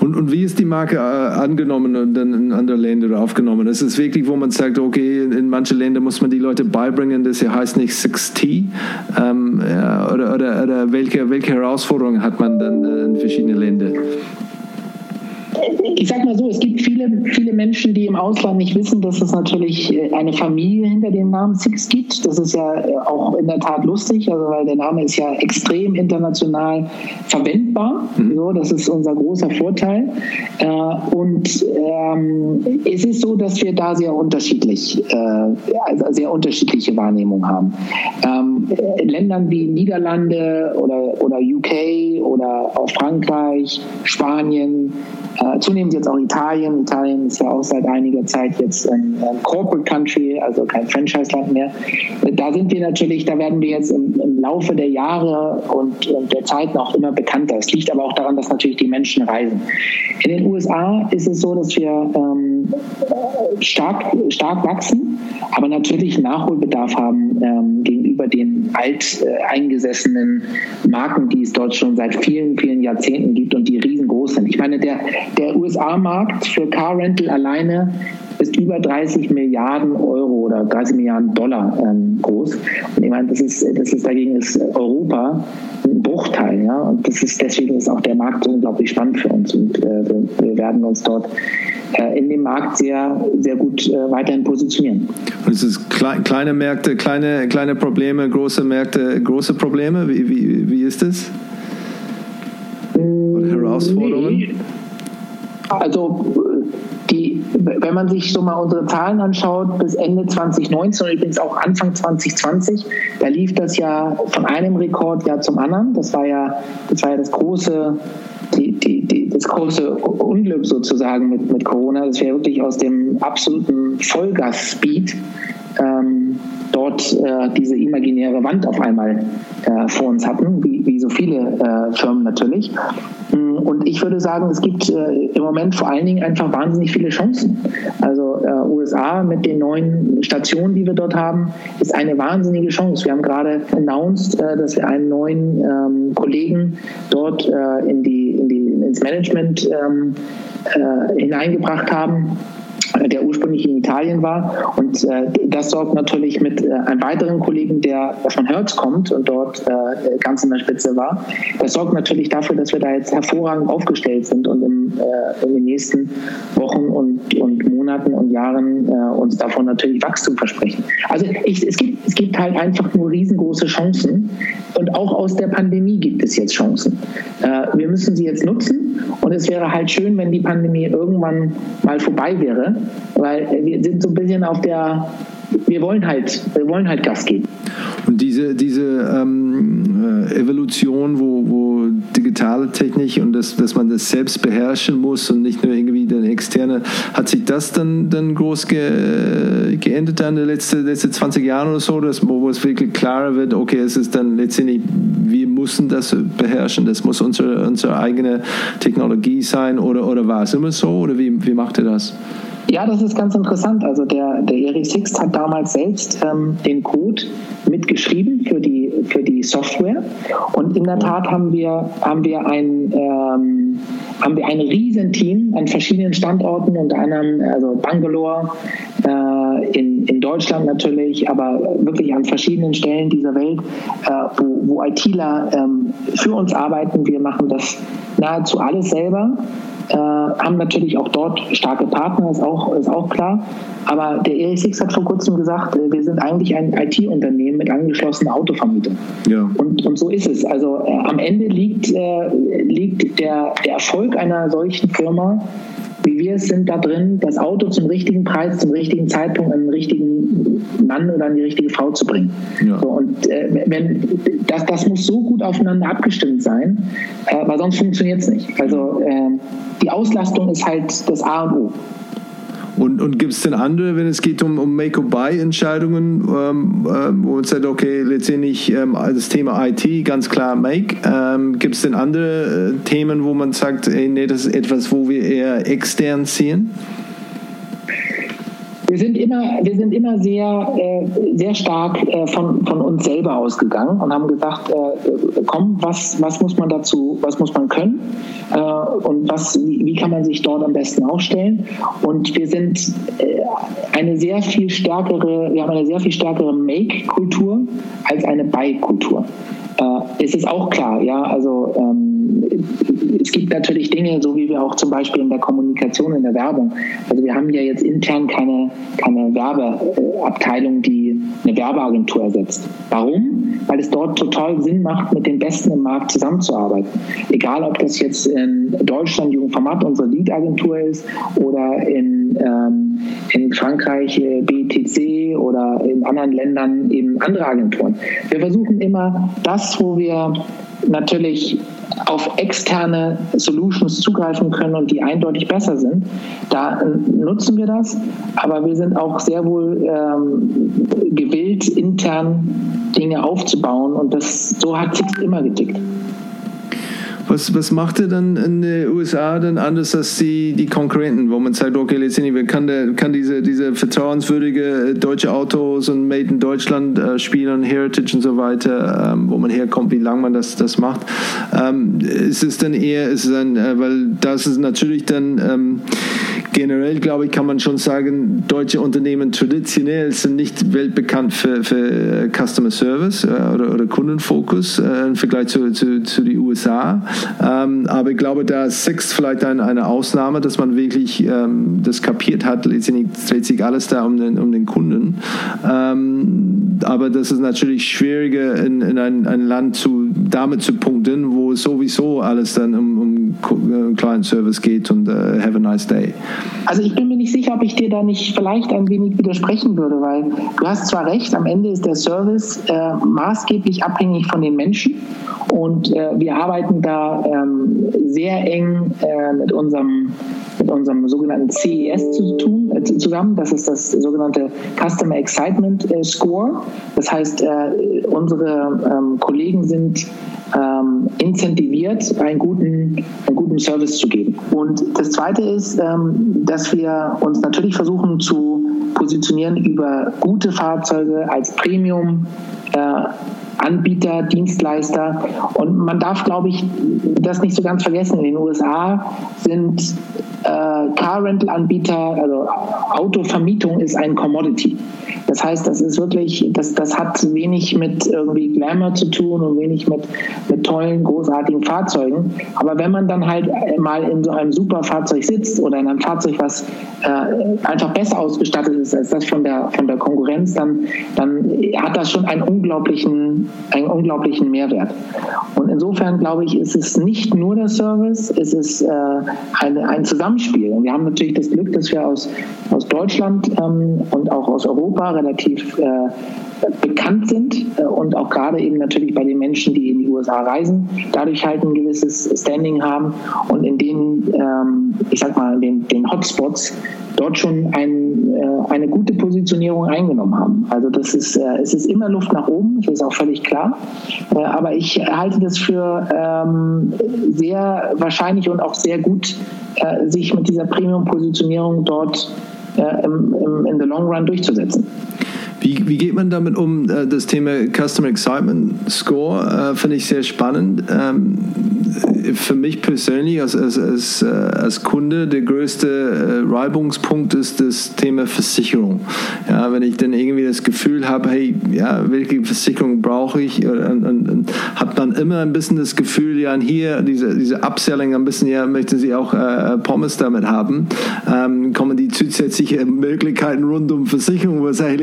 Und, und wie ist die Marke äh, angenommen und dann in andere Länder aufgenommen? Ist es wirklich, wo man sagt, okay, in manche Länder muss man die Leute beibringen, das hier heißt nicht 6T? Ähm, ja, oder oder, oder welche, welche Herausforderungen hat man dann in verschiedenen Ländern? Ich sag mal so, es gibt viele, viele Menschen, die im Ausland nicht wissen, dass es natürlich äh, eine Familie hinter dem Namen Six gibt. Das ist ja äh, auch in der Tat lustig, also weil der Name ist ja extrem international verwendbar. Mhm. So, das ist unser großer Vorteil. Äh, und ähm, es ist so, dass wir da sehr unterschiedlich, äh, also sehr unterschiedliche Wahrnehmungen haben. Ähm, in Ländern wie Niederlande oder, oder UK oder auch Frankreich, Spanien, äh, zunehmend jetzt auch Italien. Italien ist ja auch seit einiger Zeit jetzt ein, ein Corporate Country, also kein Franchise-Land mehr. Da sind wir natürlich, da werden wir jetzt im, im Laufe der Jahre und, und der Zeit noch immer bekannter. Es liegt aber auch daran, dass natürlich die Menschen reisen. In den USA ist es so, dass wir ähm, stark, stark wachsen, aber natürlich Nachholbedarf haben ähm, gegenüber den alteingesessenen Marken, die es dort schon seit vielen, vielen Jahrzehnten gibt und die riesengroß sind. Ich meine, der, der USA-Markt für Car Rental alleine ist über 30 Milliarden Euro oder 30 Milliarden Dollar ähm, groß. Und ich meine, das ist, das ist dagegen ist Europa ein Bruchteil, ja. Und das ist deswegen ist auch der Markt so unglaublich spannend für uns. Und äh, wir werden uns dort äh, in dem Markt sehr, sehr gut äh, weiterhin positionieren. Und es ist klein, kleine Märkte, kleine, kleine Probleme, große Märkte, große Probleme. Wie, wie, wie ist es? Oder Herausforderungen? Nee. Also die, wenn man sich so mal unsere Zahlen anschaut, bis Ende 2019 und übrigens auch Anfang 2020, da lief das ja von einem Rekordjahr zum anderen. Das war ja das, war ja das große die, die, die, das große Unglück sozusagen mit, mit Corona, dass wir wirklich aus dem absoluten Vollgas-Speed ähm, dort äh, diese imaginäre Wand auf einmal äh, vor uns hatten, wie, wie so viele äh, Firmen natürlich. Mm, und ich würde sagen, es gibt äh, im Moment vor allen Dingen einfach wahnsinnig viele Chancen. Also äh, USA mit den neuen Stationen, die wir dort haben, ist eine wahnsinnige Chance. Wir haben gerade announced, äh, dass wir einen neuen ähm, Kollegen dort in die, in die, ins Management ähm, hineingebracht haben der ursprünglich in Italien war. Und äh, das sorgt natürlich mit äh, einem weiteren Kollegen, der von Hertz kommt und dort äh, ganz in der Spitze war, das sorgt natürlich dafür, dass wir da jetzt hervorragend aufgestellt sind und äh, in den nächsten Wochen und, und Monaten und Jahren äh, uns davon natürlich Wachstum versprechen. Also ich, es, gibt, es gibt halt einfach nur riesengroße Chancen und auch aus der Pandemie gibt es jetzt Chancen. Äh, wir müssen sie jetzt nutzen und es wäre halt schön, wenn die Pandemie irgendwann mal vorbei wäre weil wir sind so ein bisschen auf der, wir wollen halt, wir wollen halt Gas geben. Und diese, diese ähm, äh, Evolution, wo, wo digitale Technik und das, dass man das selbst beherrschen muss und nicht nur irgendwie den externe, hat sich das dann, dann groß ge, geändert in den letzten, letzten 20 Jahren oder so, dass, wo es wirklich klarer wird, okay, es ist dann letztendlich, wir müssen das beherrschen, das muss unsere, unsere eigene Technologie sein oder, oder war es immer so oder wie, wie macht ihr das? Ja, das ist ganz interessant. Also der, der Erich Sixt hat damals selbst ähm, den Code mitgeschrieben für die, für die Software. Und in der Tat haben wir, haben wir ein, ähm, haben wir ein Riesenteam an verschiedenen Standorten, unter anderem also Bangalore, äh, in, in Deutschland natürlich, aber wirklich an verschiedenen Stellen dieser Welt, äh, wo, wo ITler ähm, für uns arbeiten. Wir machen das nahezu alles selber äh, haben natürlich auch dort starke Partner, ist auch, ist auch klar. Aber der Erich Six hat vor kurzem gesagt, äh, wir sind eigentlich ein IT-Unternehmen mit angeschlossener Autovermietung. Ja. Und, und so ist es. Also äh, am Ende liegt, äh, liegt der, der Erfolg einer solchen Firma wie wir es sind da drin, das Auto zum richtigen Preis, zum richtigen Zeitpunkt an den richtigen Mann oder an die richtige Frau zu bringen. Ja. So, und äh, wenn, das, das muss so gut aufeinander abgestimmt sein, äh, weil sonst funktioniert es nicht. Also äh, die Auslastung ist halt das A und O. Und, und gibt es denn andere, wenn es geht um, um Make-or-Buy-Entscheidungen, ähm, ähm, wo man sagt, okay, letztendlich ähm, das Thema IT, ganz klar Make. Ähm, gibt es denn andere äh, Themen, wo man sagt, ey, nee, das ist etwas, wo wir eher extern sehen? Wir sind immer, wir sind immer sehr, äh, sehr stark äh, von, von uns selber ausgegangen und haben gesagt, äh, komm, was, was muss man dazu, was muss man können äh, und was, wie, wie, kann man sich dort am besten aufstellen? Und wir sind äh, eine sehr viel stärkere, wir haben eine sehr viel stärkere Make-Kultur als eine Buy-Kultur. Äh, es ist auch klar, ja, also ähm, es gibt natürlich Dinge, so wie wir auch zum Beispiel in der Kommunikation, in der Werbung. Also wir haben ja jetzt intern keine, keine Werbeabteilung, die eine Werbeagentur ersetzt. Warum? Weil es dort total Sinn macht, mit den Besten im Markt zusammenzuarbeiten. Egal, ob das jetzt in Deutschland Jugendformat unsere Lead-Agentur ist oder in, ähm, in Frankreich äh, BTC oder in anderen Ländern eben andere Agenturen. Wir versuchen immer das, wo wir natürlich auf externe Solutions zugreifen können und die eindeutig besser sind, da nutzen wir das. Aber wir sind auch sehr wohl ähm, gewillt, intern Dinge aufzubauen und das so hat Six immer getickt. Was, was macht er dann in den USA dann anders als die, die Konkurrenten, wo man sagt, okay, letztendlich kann, der, kann diese, diese vertrauenswürdige deutsche Autos und Made in Deutschland äh, spielen, Heritage und so weiter, ähm, wo man herkommt, wie lange man das, das macht. Ähm, ist es dann eher, ist es dann, äh, weil das ist natürlich dann ähm, generell, glaube ich, kann man schon sagen, deutsche Unternehmen traditionell sind nicht weltbekannt für, für Customer Service äh, oder, oder Kundenfokus äh, im Vergleich zu, zu, zu den USA. Ähm, aber ich glaube, da ist vielleicht ein, eine Ausnahme, dass man wirklich ähm, das kapiert hat. Letztendlich dreht sich alles da um den, um den Kunden. Ähm, aber das ist natürlich schwieriger, in, in ein, ein Land zu, damit zu punkten, wo sowieso alles dann um, um äh, Client Service geht und uh, have a nice day. Also ich bin mir nicht sicher, ob ich dir da nicht vielleicht ein wenig widersprechen würde, weil du hast zwar recht, am Ende ist der Service äh, maßgeblich abhängig von den Menschen und äh, wir arbeiten da ähm, sehr eng äh, mit unserem mit unserem sogenannten CES zu tun, äh, zusammen. Das ist das sogenannte Customer Excitement äh, Score. Das heißt, äh, unsere ähm, Kollegen sind ähm, incentiviert, einen guten, einen guten Service zu geben. Und das Zweite ist, ähm, dass wir uns natürlich versuchen zu positionieren über gute Fahrzeuge als Premium. Äh, Anbieter, Dienstleister. Und man darf, glaube ich, das nicht so ganz vergessen. In den USA sind äh, Car-Rental-Anbieter, also Autovermietung ist ein Commodity. Das heißt, das ist wirklich, das, das hat wenig mit irgendwie Glamour zu tun und wenig mit, mit tollen, großartigen Fahrzeugen. Aber wenn man dann halt mal in so einem super Fahrzeug sitzt oder in einem Fahrzeug, was äh, einfach besser ausgestattet ist als das von der, von der Konkurrenz, dann, dann hat das schon einen unglaublichen, einen unglaublichen Mehrwert. Und insofern glaube ich, ist es nicht nur der Service, es ist äh, ein, ein Zusammenspiel. Und wir haben natürlich das Glück, dass wir aus, aus Deutschland ähm, und auch aus Europa relativ äh, bekannt sind äh, und auch gerade eben natürlich bei den Menschen, die USA reisen, dadurch halt ein gewisses Standing haben und in den, ähm, ich sag mal, den, den Hotspots dort schon ein, äh, eine gute Positionierung eingenommen haben. Also das ist, äh, es ist immer Luft nach oben, das ist auch völlig klar. Äh, aber ich halte das für ähm, sehr wahrscheinlich und auch sehr gut, äh, sich mit dieser Premium-Positionierung dort äh, im, im, in the long run durchzusetzen. Wie, wie geht man damit um? Äh, das Thema Customer Excitement Score äh, finde ich sehr spannend. Ähm, für mich persönlich als, als, als, äh, als Kunde der größte äh, Reibungspunkt ist das Thema Versicherung. Ja, wenn ich dann irgendwie das Gefühl habe, hey, ja, welche Versicherung brauche ich, und, und, und, hat man immer ein bisschen das Gefühl, ja, hier diese, diese Upselling ein bisschen, ja, möchten Sie auch äh, Pommes damit haben, ähm, kommen die zusätzlichen Möglichkeiten rund um Versicherung, wo sage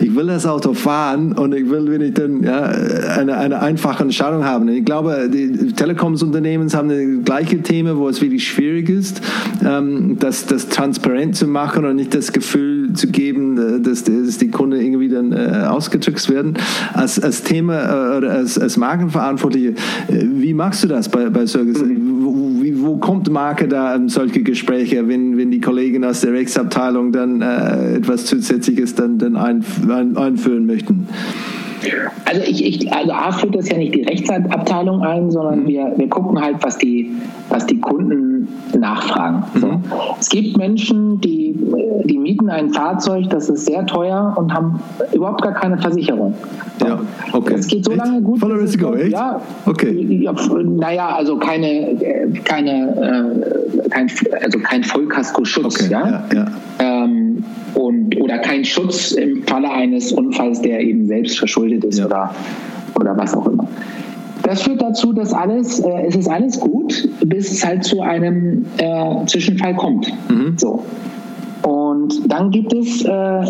ich will das Auto fahren und ich will, wenn ich dann ja, eine, eine einfache Entscheidung haben. Ich glaube, die Telekomsunternehmen haben das gleiche Thema, wo es wirklich schwierig ist, ähm, das, das transparent zu machen und nicht das Gefühl zu geben, äh, dass, dass die Kunden irgendwie dann äh, ausgetrickst werden. Als, als Thema äh, oder als, als Markenverantwortliche, äh, wie machst du das bei, bei Service? Wo, wie, wo kommt Marke da in solche Gespräche, wenn, wenn die Kollegen aus der Rechtsabteilung dann äh, etwas Zusätzliches dann, dann ein, ein, einführen möchten? Also ich, ich, also A führt das ja nicht die Rechtsabteilung ein, sondern mhm. wir, wir gucken halt, was die, was die Kunden nachfragen. Mhm. So. Es gibt Menschen, die, die mieten ein Fahrzeug, das ist sehr teuer und haben überhaupt gar keine Versicherung. So. Ja, okay. Es geht so lange gut. Voller Risiko, echt? Ja, okay. Ja, naja, also keine, keine, äh, kein, also kein Vollkaskoschutz, okay. ja. ja, ja. Ähm, und, oder kein Schutz im Falle eines Unfalls, der eben selbst verschuldet ist ja. oder, oder was auch immer. Das führt dazu, dass alles, äh, es ist alles gut, bis es halt zu einem äh, Zwischenfall kommt. Mhm. So. Und dann gibt es äh,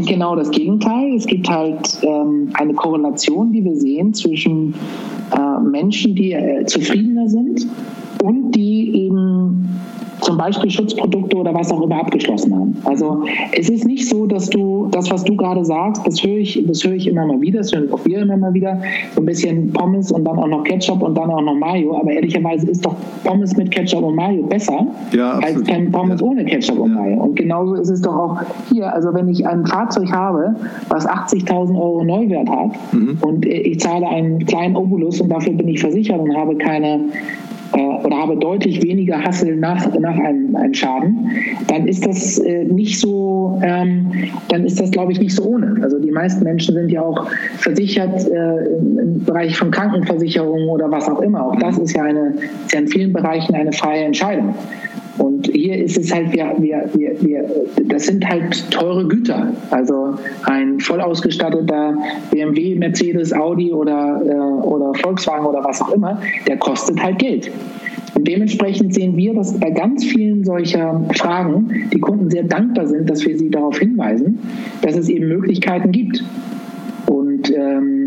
genau das Gegenteil. Es gibt halt ähm, eine Korrelation, die wir sehen zwischen äh, Menschen, die äh, zufriedener sind und die eben zum Beispiel Schutzprodukte oder was auch immer abgeschlossen haben. Also es ist nicht so, dass du das, was du gerade sagst, das höre ich, das höre ich immer mal wieder, das hören auch wir immer mal wieder, so ein bisschen Pommes und dann auch noch Ketchup und dann auch noch Mayo. Aber ehrlicherweise ist doch Pommes mit Ketchup und Mayo besser ja, als kein Pommes ja. ohne Ketchup und Mayo. Und genauso ist es doch auch hier. Also wenn ich ein Fahrzeug habe, was 80.000 Euro Neuwert hat mhm. und ich zahle einen kleinen Obolus und dafür bin ich versichert und habe keine äh, oder habe deutlich weniger Hassel nach, nach einem, einem Schaden, dann ist das äh, nicht so, ähm, dann ist das, glaube ich, nicht so ohne. Also die meisten Menschen sind ja auch versichert äh, im Bereich von Krankenversicherungen oder was auch immer. Auch das ist ja, eine, ist ja in vielen Bereichen eine freie Entscheidung. Und hier ist es halt, wir, wir, wir, das sind halt teure Güter. Also ein voll ausgestatteter BMW, Mercedes, Audi oder, äh, oder Volkswagen oder was auch immer, der kostet halt Geld. Und dementsprechend sehen wir, dass bei ganz vielen solcher Fragen die Kunden sehr dankbar sind, dass wir sie darauf hinweisen, dass es eben Möglichkeiten gibt. Und ähm,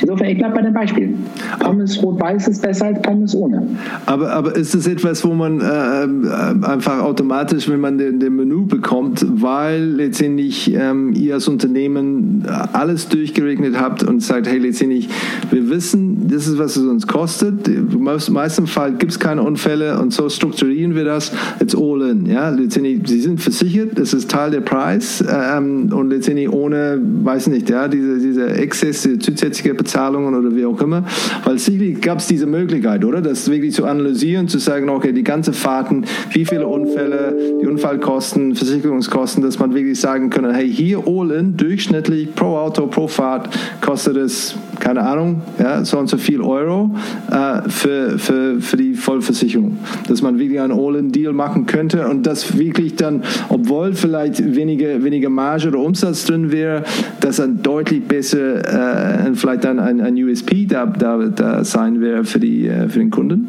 insofern, ich bleibe bei dem Beispiel. Pommes rot-weiß ist besser als Pommes ohne. Aber, aber ist das etwas, wo man äh, äh, einfach automatisch, wenn man den, den Menü bekommt, weil letztendlich ähm, ihr als Unternehmen alles durchgerechnet habt und sagt, hey, letztendlich, wir wissen, das ist, was es uns kostet. Im meisten Fall gibt es keine Unfälle und so strukturieren wir das jetzt all in. Ja? Letztendlich, sie sind versichert, das ist Teil der Preis ähm, und letztendlich ohne, weiß nicht, ja, diese, diese Exzess, zusätzliche Bezahlungen oder wie auch immer. Weil sicherlich gab es diese Möglichkeit, oder? Das wirklich zu analysieren, zu sagen, okay, die ganze Fahrten, wie viele Unfälle, die Unfallkosten, Versicherungskosten, dass man wirklich sagen kann, hey, hier in, durchschnittlich pro Auto, pro Fahrt kostet es, keine Ahnung, ja, so und so viel Euro äh, für, für, für die Vollversicherung. Dass man wirklich einen All-in-Deal machen könnte und das wirklich dann, obwohl vielleicht weniger, weniger Marge oder Umsatz drin wäre, dass dann deutlich besser äh, vielleicht dann ein, ein USP da, da, da sein wäre für, die, äh, für den Kunden?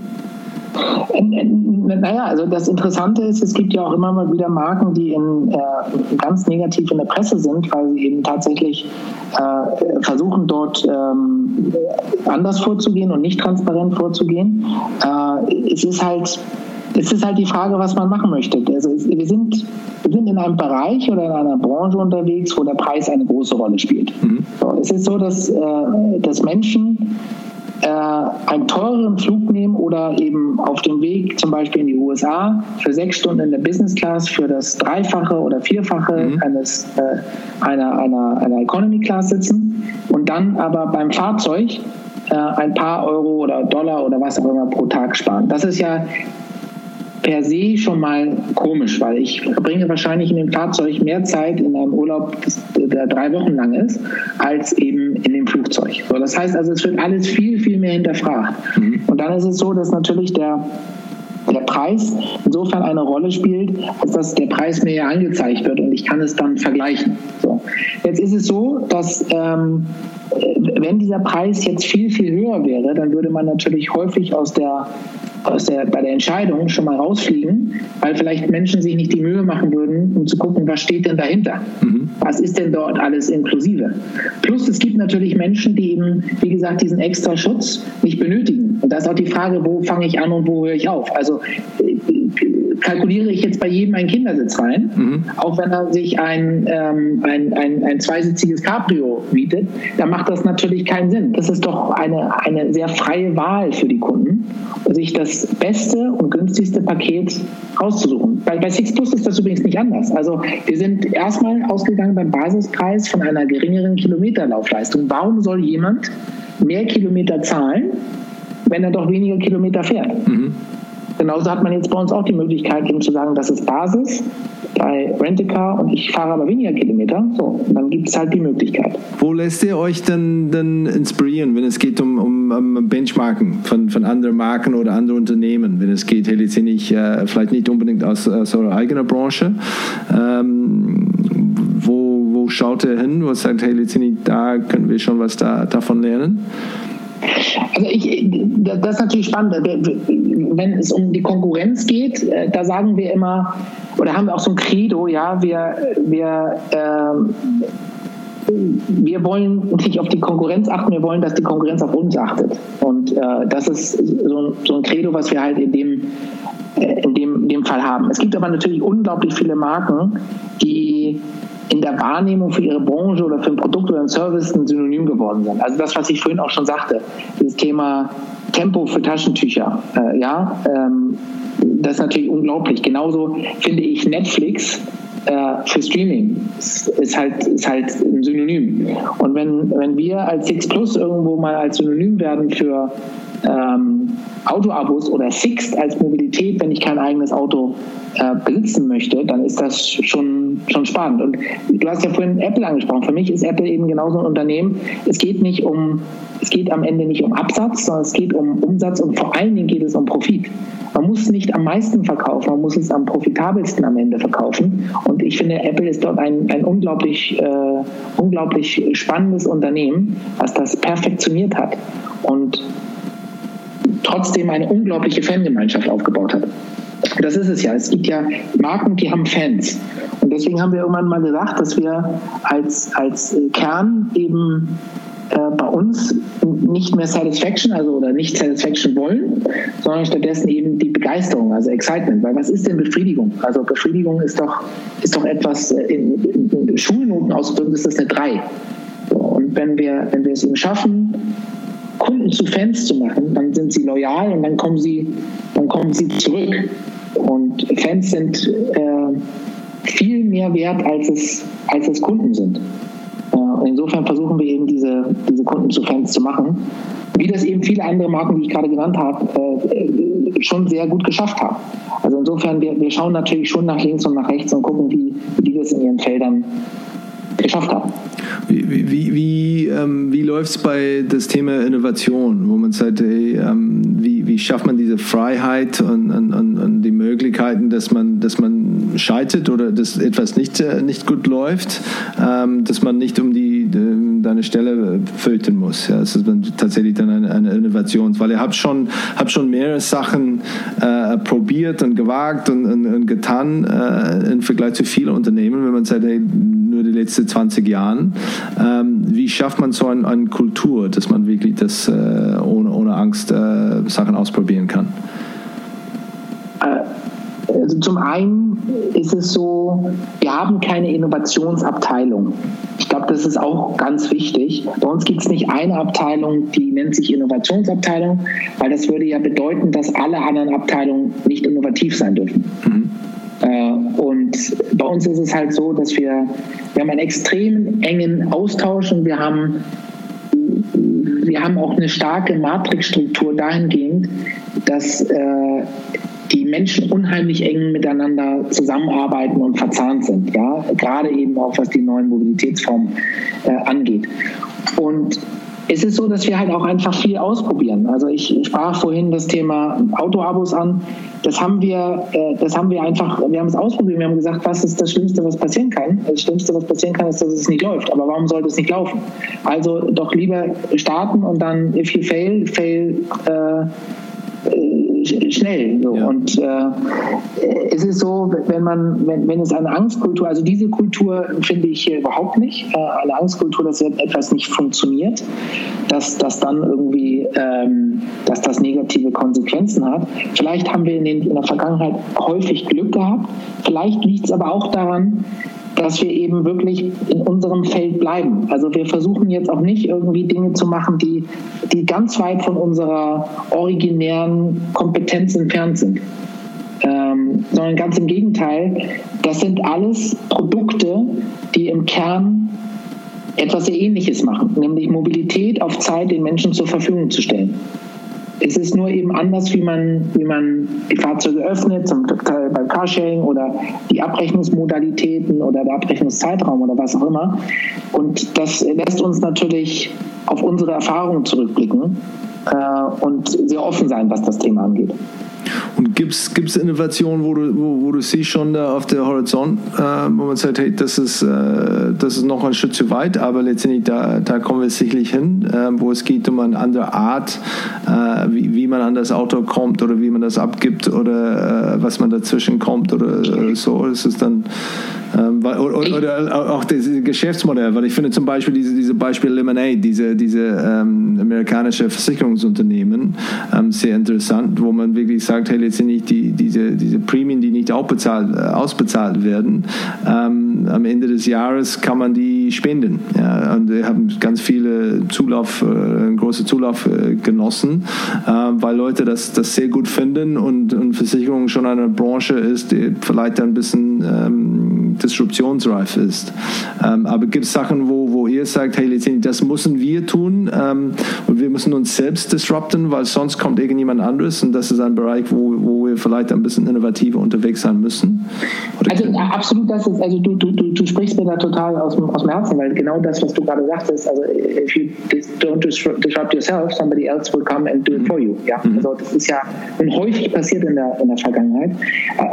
Naja, also das Interessante ist, es gibt ja auch immer mal wieder Marken, die in, äh, ganz negativ in der Presse sind, weil sie eben tatsächlich äh, versuchen, dort ähm, anders vorzugehen und nicht transparent vorzugehen. Äh, es ist halt es ist halt die Frage, was man machen möchte. Also wir, sind, wir sind in einem Bereich oder in einer Branche unterwegs, wo der Preis eine große Rolle spielt. Mhm. So, es ist so, dass, äh, dass Menschen äh, einen teureren Flug nehmen oder eben auf dem Weg zum Beispiel in die USA für sechs Stunden in der Business Class für das Dreifache oder Vierfache mhm. eines, äh, einer, einer, einer Economy Class sitzen und dann aber beim Fahrzeug äh, ein paar Euro oder Dollar oder was auch immer pro Tag sparen. Das ist ja per se schon mal komisch, weil ich verbringe wahrscheinlich in dem Fahrzeug mehr Zeit in einem Urlaub, der drei Wochen lang ist, als eben in dem Flugzeug. So, das heißt also, es wird alles viel, viel mehr hinterfragt. Mhm. Und dann ist es so, dass natürlich der der Preis insofern eine Rolle spielt, als dass der Preis mir ja angezeigt wird und ich kann es dann vergleichen. So. Jetzt ist es so, dass ähm, wenn dieser Preis jetzt viel, viel höher wäre, dann würde man natürlich häufig aus der aus der, bei der Entscheidung schon mal rausfliegen, weil vielleicht Menschen sich nicht die Mühe machen würden, um zu gucken, was steht denn dahinter? Mhm. Was ist denn dort alles inklusive? Plus es gibt natürlich Menschen, die eben, wie gesagt, diesen extra Schutz nicht benötigen. Und da ist auch die Frage, wo fange ich an und wo höre ich auf? Also kalkuliere ich jetzt bei jedem einen Kindersitz rein, mhm. auch wenn er sich ein, ähm, ein, ein, ein zweisitziges Cabrio mietet, dann macht das natürlich keinen Sinn. Das ist doch eine, eine sehr freie Wahl für die Kunden, sich das beste und günstigste Paket auszusuchen. Bei, bei Six Plus ist das übrigens nicht anders. Also wir sind erstmal ausgegangen beim Basispreis von einer geringeren Kilometerlaufleistung. Warum soll jemand mehr Kilometer zahlen, wenn er doch weniger Kilometer fährt? Mhm. Genauso hat man jetzt bei uns auch die Möglichkeit, eben zu sagen, das ist Basis bei Rent-A-Car und ich fahre aber weniger Kilometer. So, dann gibt es halt die Möglichkeit. Wo lässt ihr euch denn, denn inspirieren, wenn es geht um, um, um Benchmarken von, von anderen Marken oder anderen Unternehmen? Wenn es geht, letztendlich äh, vielleicht nicht unbedingt aus, aus eurer eigenen Branche. Ähm, wo, wo schaut ihr hin, wo sagt, hey, letztendlich da können wir schon was da, davon lernen? Also ich, das ist natürlich spannend. Wenn es um die Konkurrenz geht, äh, da sagen wir immer, oder haben wir auch so ein Credo, ja, wir, wir, äh, wir wollen nicht auf die Konkurrenz achten, wir wollen, dass die Konkurrenz auf uns achtet. Und äh, das ist so ein, so ein Credo, was wir halt in dem, äh, in, dem, in dem Fall haben. Es gibt aber natürlich unglaublich viele Marken, die in der Wahrnehmung für ihre Branche oder für ein Produkt oder ein Service ein Synonym geworden sind. Also das, was ich vorhin auch schon sagte, das Thema Tempo für Taschentücher, äh, ja, ähm, das ist natürlich unglaublich. Genauso finde ich Netflix äh, für Streaming ist, ist, halt, ist halt ein Synonym. Und wenn, wenn wir als Six Plus irgendwo mal als Synonym werden für ähm, Autoabos oder Sixt als Mobilität, wenn ich kein eigenes Auto äh, besitzen möchte, dann ist das schon, schon spannend. Und du hast ja vorhin Apple angesprochen. Für mich ist Apple eben genauso ein Unternehmen. Es geht nicht um, es geht am Ende nicht um Absatz, sondern es geht um Umsatz und vor allen Dingen geht es um Profit. Man muss nicht am meisten verkaufen, man muss es am profitabelsten am Ende verkaufen. Und ich finde, Apple ist dort ein, ein unglaublich, äh, unglaublich spannendes Unternehmen, was das perfektioniert hat. Und trotzdem eine unglaubliche Fangemeinschaft aufgebaut hat. Das ist es ja. Es gibt ja Marken, die haben Fans. Und deswegen haben wir irgendwann mal gesagt, dass wir als, als Kern eben äh, bei uns nicht mehr Satisfaction, also oder nicht Satisfaction wollen, sondern stattdessen eben die Begeisterung, also Excitement. Weil was ist denn Befriedigung? Also Befriedigung ist doch, ist doch etwas, äh, in, in Schulnoten ausgedrückt ist das eine 3. Und wenn wir, wenn wir es eben schaffen, Kunden zu Fans zu machen, dann sind sie loyal und dann kommen sie, dann kommen sie zurück. Und Fans sind äh, viel mehr wert, als es, als es Kunden sind. Äh, insofern versuchen wir eben diese, diese Kunden zu Fans zu machen, wie das eben viele andere Marken, die ich gerade genannt habe, äh, schon sehr gut geschafft haben. Also insofern, wir, wir schauen natürlich schon nach links und nach rechts und gucken, wie, wie die das in ihren Feldern geschafft haben. Wie, wie, wie, ähm, wie läuft es bei das Thema Innovation, wo man sagt, hey, ähm, wie, wie schafft man diese Freiheit und, und, und, die Möglichkeiten, dass man, dass man scheitert oder dass etwas nicht, äh, nicht gut läuft, ähm, dass man nicht um die, die deine Stelle filtern muss. Ja, das ist tatsächlich dann eine, eine Innovation, weil ihr habt schon, habt schon mehrere Sachen äh, probiert und gewagt und, und, und getan äh, im Vergleich zu vielen Unternehmen, wenn man sagt, hey, nur die letzten 20 Jahren. Ähm, wie schafft man so eine, eine, Kultur, dass man wirklich das äh, ohne, ohne Angst äh, Sachen ausprobieren kann? Äh, also zum einen ist es so, wir haben keine Innovationsabteilung. Ich glaube, das ist auch ganz wichtig. Bei uns gibt es nicht eine Abteilung, die nennt sich Innovationsabteilung, weil das würde ja bedeuten, dass alle anderen Abteilungen nicht innovativ sein dürfen. Mhm. Äh, und bei uns ist es halt so, dass wir, wir haben einen extrem engen Austausch und wir haben, wir haben auch eine starke Matrixstruktur dahingehend, dass äh, die Menschen unheimlich eng miteinander zusammenarbeiten und verzahnt sind, ja, gerade eben auch was die neuen Mobilitätsformen äh, angeht. Und es ist so, dass wir halt auch einfach viel ausprobieren. Also ich sprach vorhin das Thema Autoabos an. Das haben wir, äh, das haben wir einfach, wir haben es ausprobiert. Wir haben gesagt, was ist das Schlimmste, was passieren kann? Das Schlimmste, was passieren kann, ist, dass es nicht läuft. Aber warum sollte es nicht laufen? Also doch lieber starten und dann, if you fail, fail. Äh, schnell. So. Ja. Und äh, es ist so, wenn man, wenn, wenn es eine Angstkultur, also diese Kultur finde ich hier überhaupt nicht. Äh, eine Angstkultur, dass etwas nicht funktioniert, dass das dann irgendwie, ähm, dass das negative Konsequenzen hat. Vielleicht haben wir in, den, in der Vergangenheit häufig Glück gehabt. Vielleicht liegt es aber auch daran, dass wir eben wirklich in unserem Feld bleiben. Also wir versuchen jetzt auch nicht irgendwie Dinge zu machen, die, die ganz weit von unserer originären Kompetenz entfernt sind. Ähm, sondern ganz im Gegenteil, das sind alles Produkte, die im Kern etwas sehr Ähnliches machen, nämlich Mobilität auf Zeit den Menschen zur Verfügung zu stellen. Es ist nur eben anders, wie man, wie man die Fahrzeuge öffnet, zum Teil beim Carsharing oder die Abrechnungsmodalitäten oder der Abrechnungszeitraum oder was auch immer. Und das lässt uns natürlich auf unsere Erfahrungen zurückblicken äh, und sehr offen sein, was das Thema angeht. Und gibt es Innovationen, wo du, wo, wo, du siehst schon da auf der Horizont, äh, wo man sagt, hey, das ist, äh, das ist noch ein Schritt zu weit, aber letztendlich da, da kommen wir sicherlich hin, äh, wo es geht um eine andere Art, äh, wie, wie man an das Auto kommt oder wie man das abgibt oder äh, was man dazwischen kommt oder äh, so. Ist es dann ähm, oder, oder, auch das Geschäftsmodell, weil ich finde zum Beispiel diese, diese Beispiel Lemonade, diese, diese ähm, amerikanische Versicherungsunternehmen, ähm, sehr interessant, wo man wirklich sagt, hey, letztendlich die, diese, diese Prämien, die nicht auch bezahlt, äh, ausbezahlt werden, ähm, am Ende des Jahres kann man die spenden. Ja, und wir haben ganz viele Zulauf, äh, große Zulauf äh, genossen, äh, weil Leute das, das sehr gut finden und, und Versicherung schon eine Branche ist, die vielleicht ein bisschen ähm, disruptionsreif ist. Ähm, aber gibt es Sachen, wo, wo ihr sagt, hey, das müssen wir tun ähm, und wir müssen uns selbst disrupten, weil sonst kommt irgendjemand anderes und das ist ein Bereich, wo, wo wir vielleicht ein bisschen innovativer unterwegs sein müssen? Oder also absolut, das ist, also du, du, du, du sprichst mir da total aus dem, aus dem Herzen, weil genau das, was du gerade sagtest, also if you don't disrupt yourself, somebody else will come and do it for you. Ja? Mhm. Also das ist ja häufig passiert in der, in der Vergangenheit.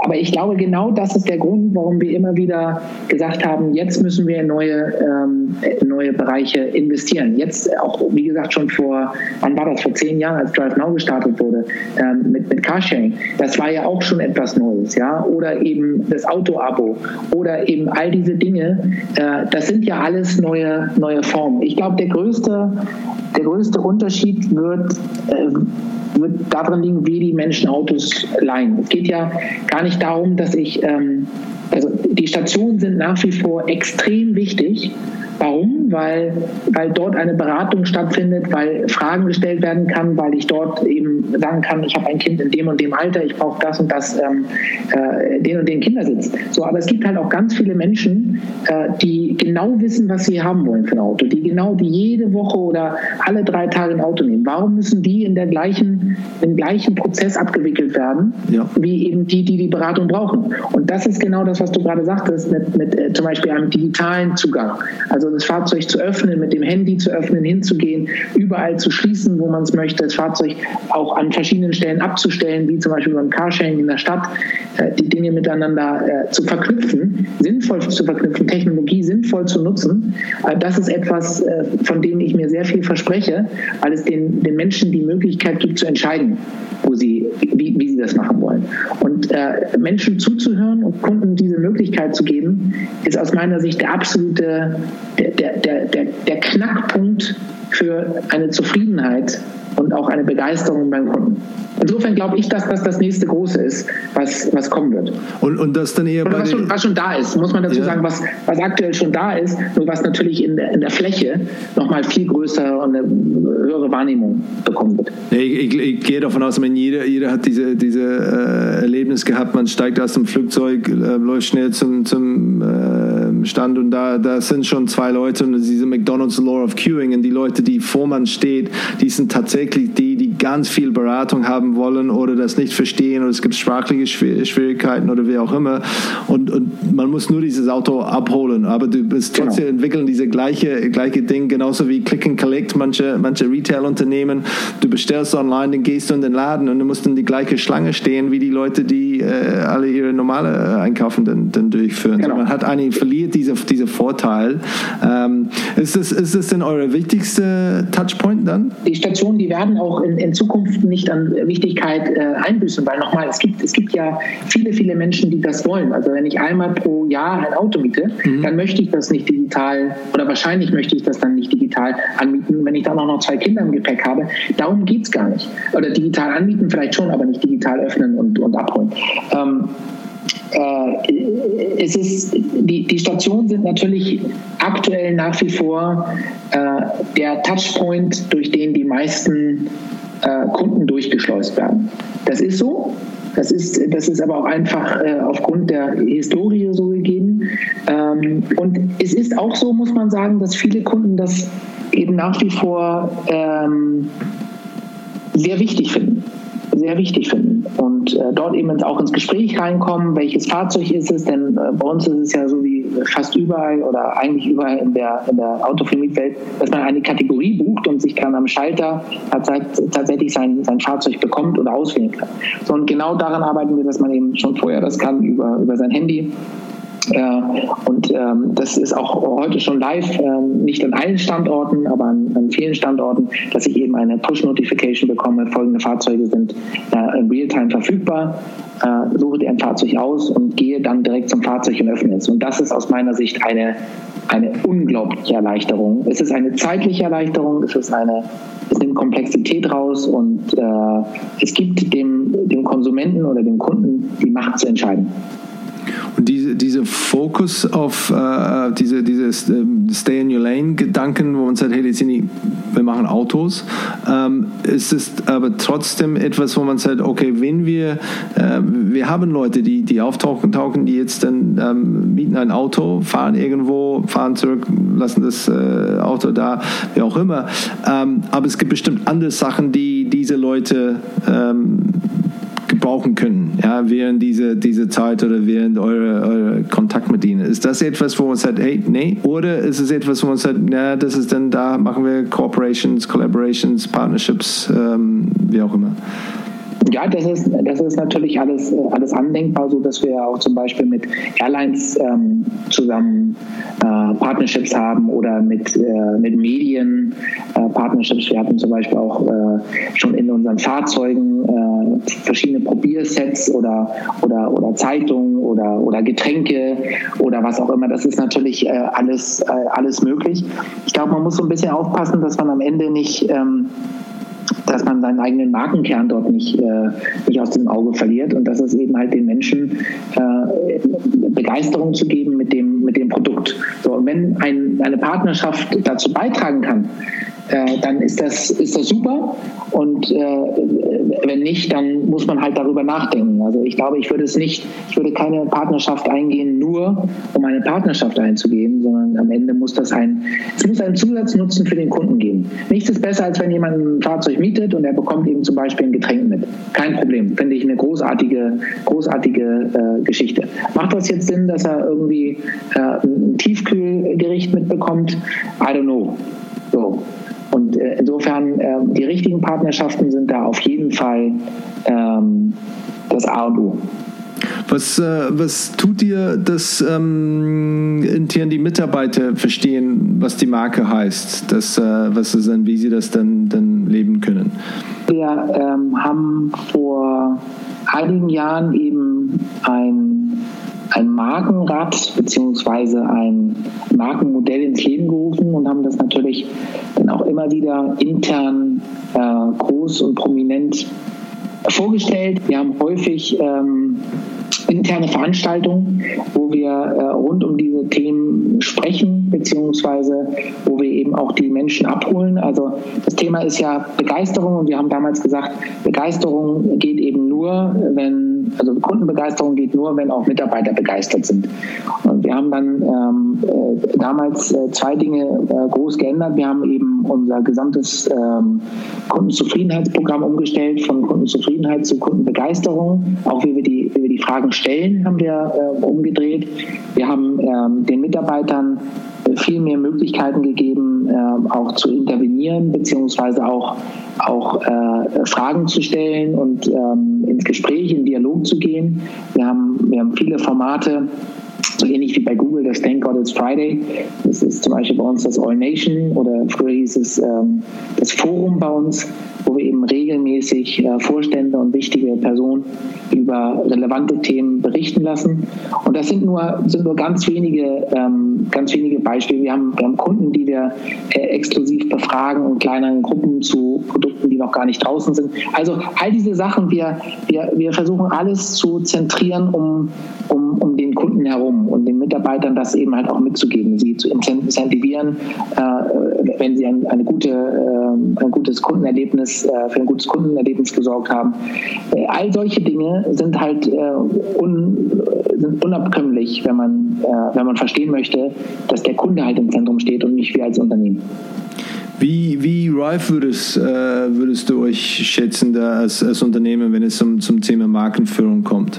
Aber ich glaube, genau das ist der Grund, warum wir immer wieder wieder gesagt haben, jetzt müssen wir in neue, ähm, neue Bereiche investieren. Jetzt auch, wie gesagt, schon vor, wann war das, vor zehn Jahren, als Drive Now gestartet wurde, ähm, mit, mit Carsharing. Das war ja auch schon etwas Neues, ja. Oder eben das Auto-Abo oder eben all diese Dinge. Äh, das sind ja alles neue, neue Formen. Ich glaube, der größte, der größte Unterschied wird, äh, wird darin liegen, wie die Menschen Autos leihen. Es geht ja gar nicht darum, dass ich ähm, also die Stationen sind nach wie vor extrem wichtig, Warum? Weil, weil dort eine Beratung stattfindet, weil Fragen gestellt werden kann, weil ich dort eben sagen kann, ich habe ein Kind in dem und dem Alter, ich brauche das und das, ähm, äh, den und den Kindersitz. So, aber es gibt halt auch ganz viele Menschen, äh, die genau wissen, was sie haben wollen für ein Auto, die genau, die jede Woche oder alle drei Tage ein Auto nehmen. Warum müssen die in der gleichen, im gleichen Prozess abgewickelt werden, ja. wie eben die, die die Beratung brauchen? Und das ist genau das, was du gerade sagtest, mit, mit äh, zum Beispiel einem digitalen Zugang. Also also das Fahrzeug zu öffnen, mit dem Handy zu öffnen, hinzugehen, überall zu schließen, wo man es möchte, das Fahrzeug auch an verschiedenen Stellen abzustellen, wie zum Beispiel beim Carsharing in der Stadt, äh, die Dinge miteinander äh, zu verknüpfen, sinnvoll zu verknüpfen, Technologie sinnvoll zu nutzen. Äh, das ist etwas, von dem ich mir sehr viel verspreche, weil es den, den Menschen die Möglichkeit gibt zu entscheiden, wo sie, wie, wie sie das machen wollen. Und Menschen zuzuhören und Kunden diese Möglichkeit zu geben, ist aus meiner Sicht der absolute der, der, der, der Knackpunkt für eine Zufriedenheit und auch eine Begeisterung beim Kunden. Insofern glaube ich, dass das das nächste Große ist, was, was kommen wird. Und, und das dann eher Oder was schon, was schon da ist, muss man dazu ja. sagen, was, was aktuell schon da ist, nur was natürlich in der, in der Fläche nochmal viel größer und eine höhere Wahrnehmung bekommen wird. Ich, ich, ich, gehe davon aus, ich meine, jeder, jeder hat diese, diese äh, Erlebnis gehabt, man steigt aus dem Flugzeug, äh, läuft schnell zum, zum äh, Stand und da, da sind schon zwei Leute und diese McDonald's Law of Queuing und die Leute, die vor man steht, die sind tatsächlich die, die ganz viel Beratung haben wollen oder das nicht verstehen oder es gibt sprachliche Schwierigkeiten oder wie auch immer und, und man muss nur dieses Auto abholen, aber du bist genau. trotzdem genau. entwickeln diese gleiche, gleiche Ding, genauso wie Click and Collect, manche, manche Retail-Unternehmen, du bestellst online, dann gehst du in den Laden und du musst in die gleiche Schlange stehen, wie die Leute, die äh, alle ihre normale Einkaufen dann, dann durchführen. Genau. So, man hat eigentlich, verliert diese, diese Vorteil. Ähm, ist, das, ist das denn eure wichtigste Touchpoint dann? Die Stationen, die werden auch in, in Zukunft nicht an Wichtigkeit äh, einbüßen, weil nochmal, es gibt, es gibt ja viele, viele Menschen, die das wollen. Also wenn ich einmal pro Jahr ein Auto miete, mhm. dann möchte ich das nicht digital oder wahrscheinlich möchte ich das dann nicht digital anmieten, wenn ich dann auch noch zwei Kinder im Gepäck habe. Darum geht es gar nicht. Oder digital anmieten vielleicht schon, aber nicht digital öffnen und, und abholen. Ähm, äh, es ist, die, die Stationen sind natürlich aktuell nach wie vor äh, der Touchpoint, durch den die meisten äh, Kunden durchgeschleust werden. Das ist so. Das ist, das ist aber auch einfach äh, aufgrund der Historie so gegeben. Ähm, und es ist auch so, muss man sagen, dass viele Kunden das eben nach wie vor ähm, sehr wichtig finden sehr wichtig finden. Und äh, dort eben auch ins Gespräch reinkommen, welches Fahrzeug ist es, denn äh, bei uns ist es ja so wie fast überall oder eigentlich überall in der, in der Autovermietwelt, dass man eine Kategorie bucht und sich dann am Schalter tatsächlich sein, sein Fahrzeug bekommt oder auswählen kann. So, und genau daran arbeiten wir, dass man eben schon vorher das kann über, über sein Handy und ähm, das ist auch heute schon live, ähm, nicht an allen Standorten, aber an, vielen Standorten, dass ich eben eine Push-Notification bekomme, folgende Fahrzeuge sind äh, in Realtime verfügbar, äh, suche dir ein Fahrzeug aus und gehe dann direkt zum Fahrzeug und öffne es. Und das ist aus meiner Sicht eine, eine unglaubliche Erleichterung. Es ist eine zeitliche Erleichterung, es ist eine es nimmt Komplexität raus und äh, es gibt dem, dem Konsumenten oder dem Kunden die Macht zu entscheiden. Und diese, diese Fokus auf äh, diese, dieses ähm, Stay in Your Lane Gedanken, wo man sagt, hey, wir machen Autos, ähm, ist es aber trotzdem etwas, wo man sagt, okay, wenn wir, äh, wir haben Leute, die, die auftauchen, tauchen, die jetzt dann ähm, mieten ein Auto, fahren irgendwo, fahren zurück, lassen das äh, Auto da, wie auch immer. Ähm, aber es gibt bestimmt andere Sachen, die diese Leute ähm, gebrauchen können, ja, während dieser diese Zeit oder während eure, eure Kontakt mit ihnen. Ist das etwas, wo man sagt, hey, nee? Oder ist es etwas, wo man sagt, na, das ist dann, da machen wir Corporations, Collaborations, Partnerships, ähm, wie auch immer? Ja, das ist, das ist natürlich alles, alles andenkbar, so dass wir auch zum Beispiel mit Airlines ähm, zusammen äh, Partnerships haben oder mit, äh, mit Medien äh, Partnerships. Wir hatten zum Beispiel auch äh, schon in unseren Fahrzeugen äh, verschiedene Probiersets oder, oder, oder Zeitungen oder, oder Getränke oder was auch immer. Das ist natürlich äh, alles, alles möglich. Ich glaube, man muss so ein bisschen aufpassen, dass man am Ende nicht ähm, dass man seinen eigenen Markenkern dort nicht, äh, nicht aus dem Auge verliert und dass es eben halt den Menschen äh, Begeisterung zu geben mit dem, mit dem Produkt. So, und wenn ein, eine Partnerschaft dazu beitragen kann, äh, dann ist das, ist das super. Und äh, wenn nicht, dann muss man halt darüber nachdenken. Also ich glaube, ich würde es nicht, ich würde keine Partnerschaft eingehen, nur um eine Partnerschaft einzugehen, sondern am Ende muss das ein, es muss einen Zusatznutzen für den Kunden geben. Nichts ist besser, als wenn jemand ein Fahrzeug mietet und er bekommt eben zum Beispiel ein Getränk mit. Kein Problem. Finde ich eine großartige, großartige äh, Geschichte. Macht das jetzt Sinn, dass er irgendwie äh, ein Tiefkühlgericht mitbekommt? I don't know. So. Und äh, insofern, äh, die richtigen Partnerschaften sind da auf jeden Fall ähm, das A und O. Was, äh, was tut ihr, dass ähm, intern die Mitarbeiter verstehen, was die Marke heißt? Das, äh, was ist dann, wie sie das dann, dann leben können? Wir ähm, haben vor einigen Jahren eben ein ein Markenrad beziehungsweise ein Markenmodell ins Leben gerufen und haben das natürlich dann auch immer wieder intern äh, groß und prominent vorgestellt. Wir haben häufig ähm, interne Veranstaltungen, wo wir äh, rund um diese Themen sprechen, beziehungsweise wo wir eben auch die Menschen abholen. Also das Thema ist ja Begeisterung und wir haben damals gesagt, Begeisterung geht eben nur, wenn, also Kundenbegeisterung geht nur, wenn auch Mitarbeiter begeistert sind. Und wir haben dann ähm, äh, damals äh, zwei Dinge äh, groß geändert. Wir haben eben unser gesamtes ähm, Kundenzufriedenheitsprogramm umgestellt von Kundenzufriedenheit zu Kundenbegeisterung, auch wie wir die, wie wir die Fragen stellen, haben wir äh, umgedreht. Wir haben ähm, den Mitarbeitern viel mehr Möglichkeiten gegeben, äh, auch zu intervenieren, beziehungsweise auch, auch äh, Fragen zu stellen und ähm, ins Gespräch, in Dialog zu gehen. Wir haben, wir haben viele Formate, so ähnlich wie bei Google das Thank God It's Friday. Das ist zum Beispiel bei uns das All Nation oder früher hieß es ähm, das Forum bei uns, wo eben regelmäßig äh, Vorstände und wichtige Personen über relevante Themen berichten lassen. Und das sind nur, sind nur ganz wenige, ähm, ganz wenige Beispiele. Wir haben, wir haben Kunden, die wir äh, exklusiv befragen in kleineren Gruppen zu Produkten, noch gar nicht draußen sind. Also all diese Sachen, wir, wir, wir versuchen alles zu zentrieren, um, um, um den Kunden herum und den Mitarbeitern das eben halt auch mitzugeben, sie zu incentivieren, äh, wenn sie ein, eine gute, äh, ein gutes Kundenerlebnis, äh, für ein gutes Kundenerlebnis gesorgt haben. Äh, all solche Dinge sind halt äh, un, sind unabkömmlich, wenn man, äh, wenn man verstehen möchte, dass der Kunde halt im Zentrum steht und nicht wir als Unternehmen. Wie, wie reif würdest, äh, würdest du euch schätzen da als, als Unternehmen, wenn es zum, zum Thema Markenführung kommt?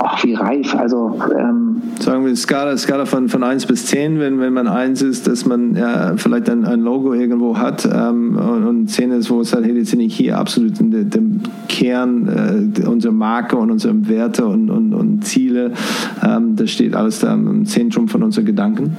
Ach, wie reif. Also ähm, sagen wir, Skala, Skala von, von 1 bis 10, wenn, wenn man 1 ist, dass man ja, vielleicht ein, ein Logo irgendwo hat ähm, und, und 10 ist, wo es halt, hey, jetzt sind ich hier absolut in de, dem Kern äh, unserer Marke und unserer Werte und, und, und Ziele. Ähm, das steht alles da im Zentrum von unseren Gedanken.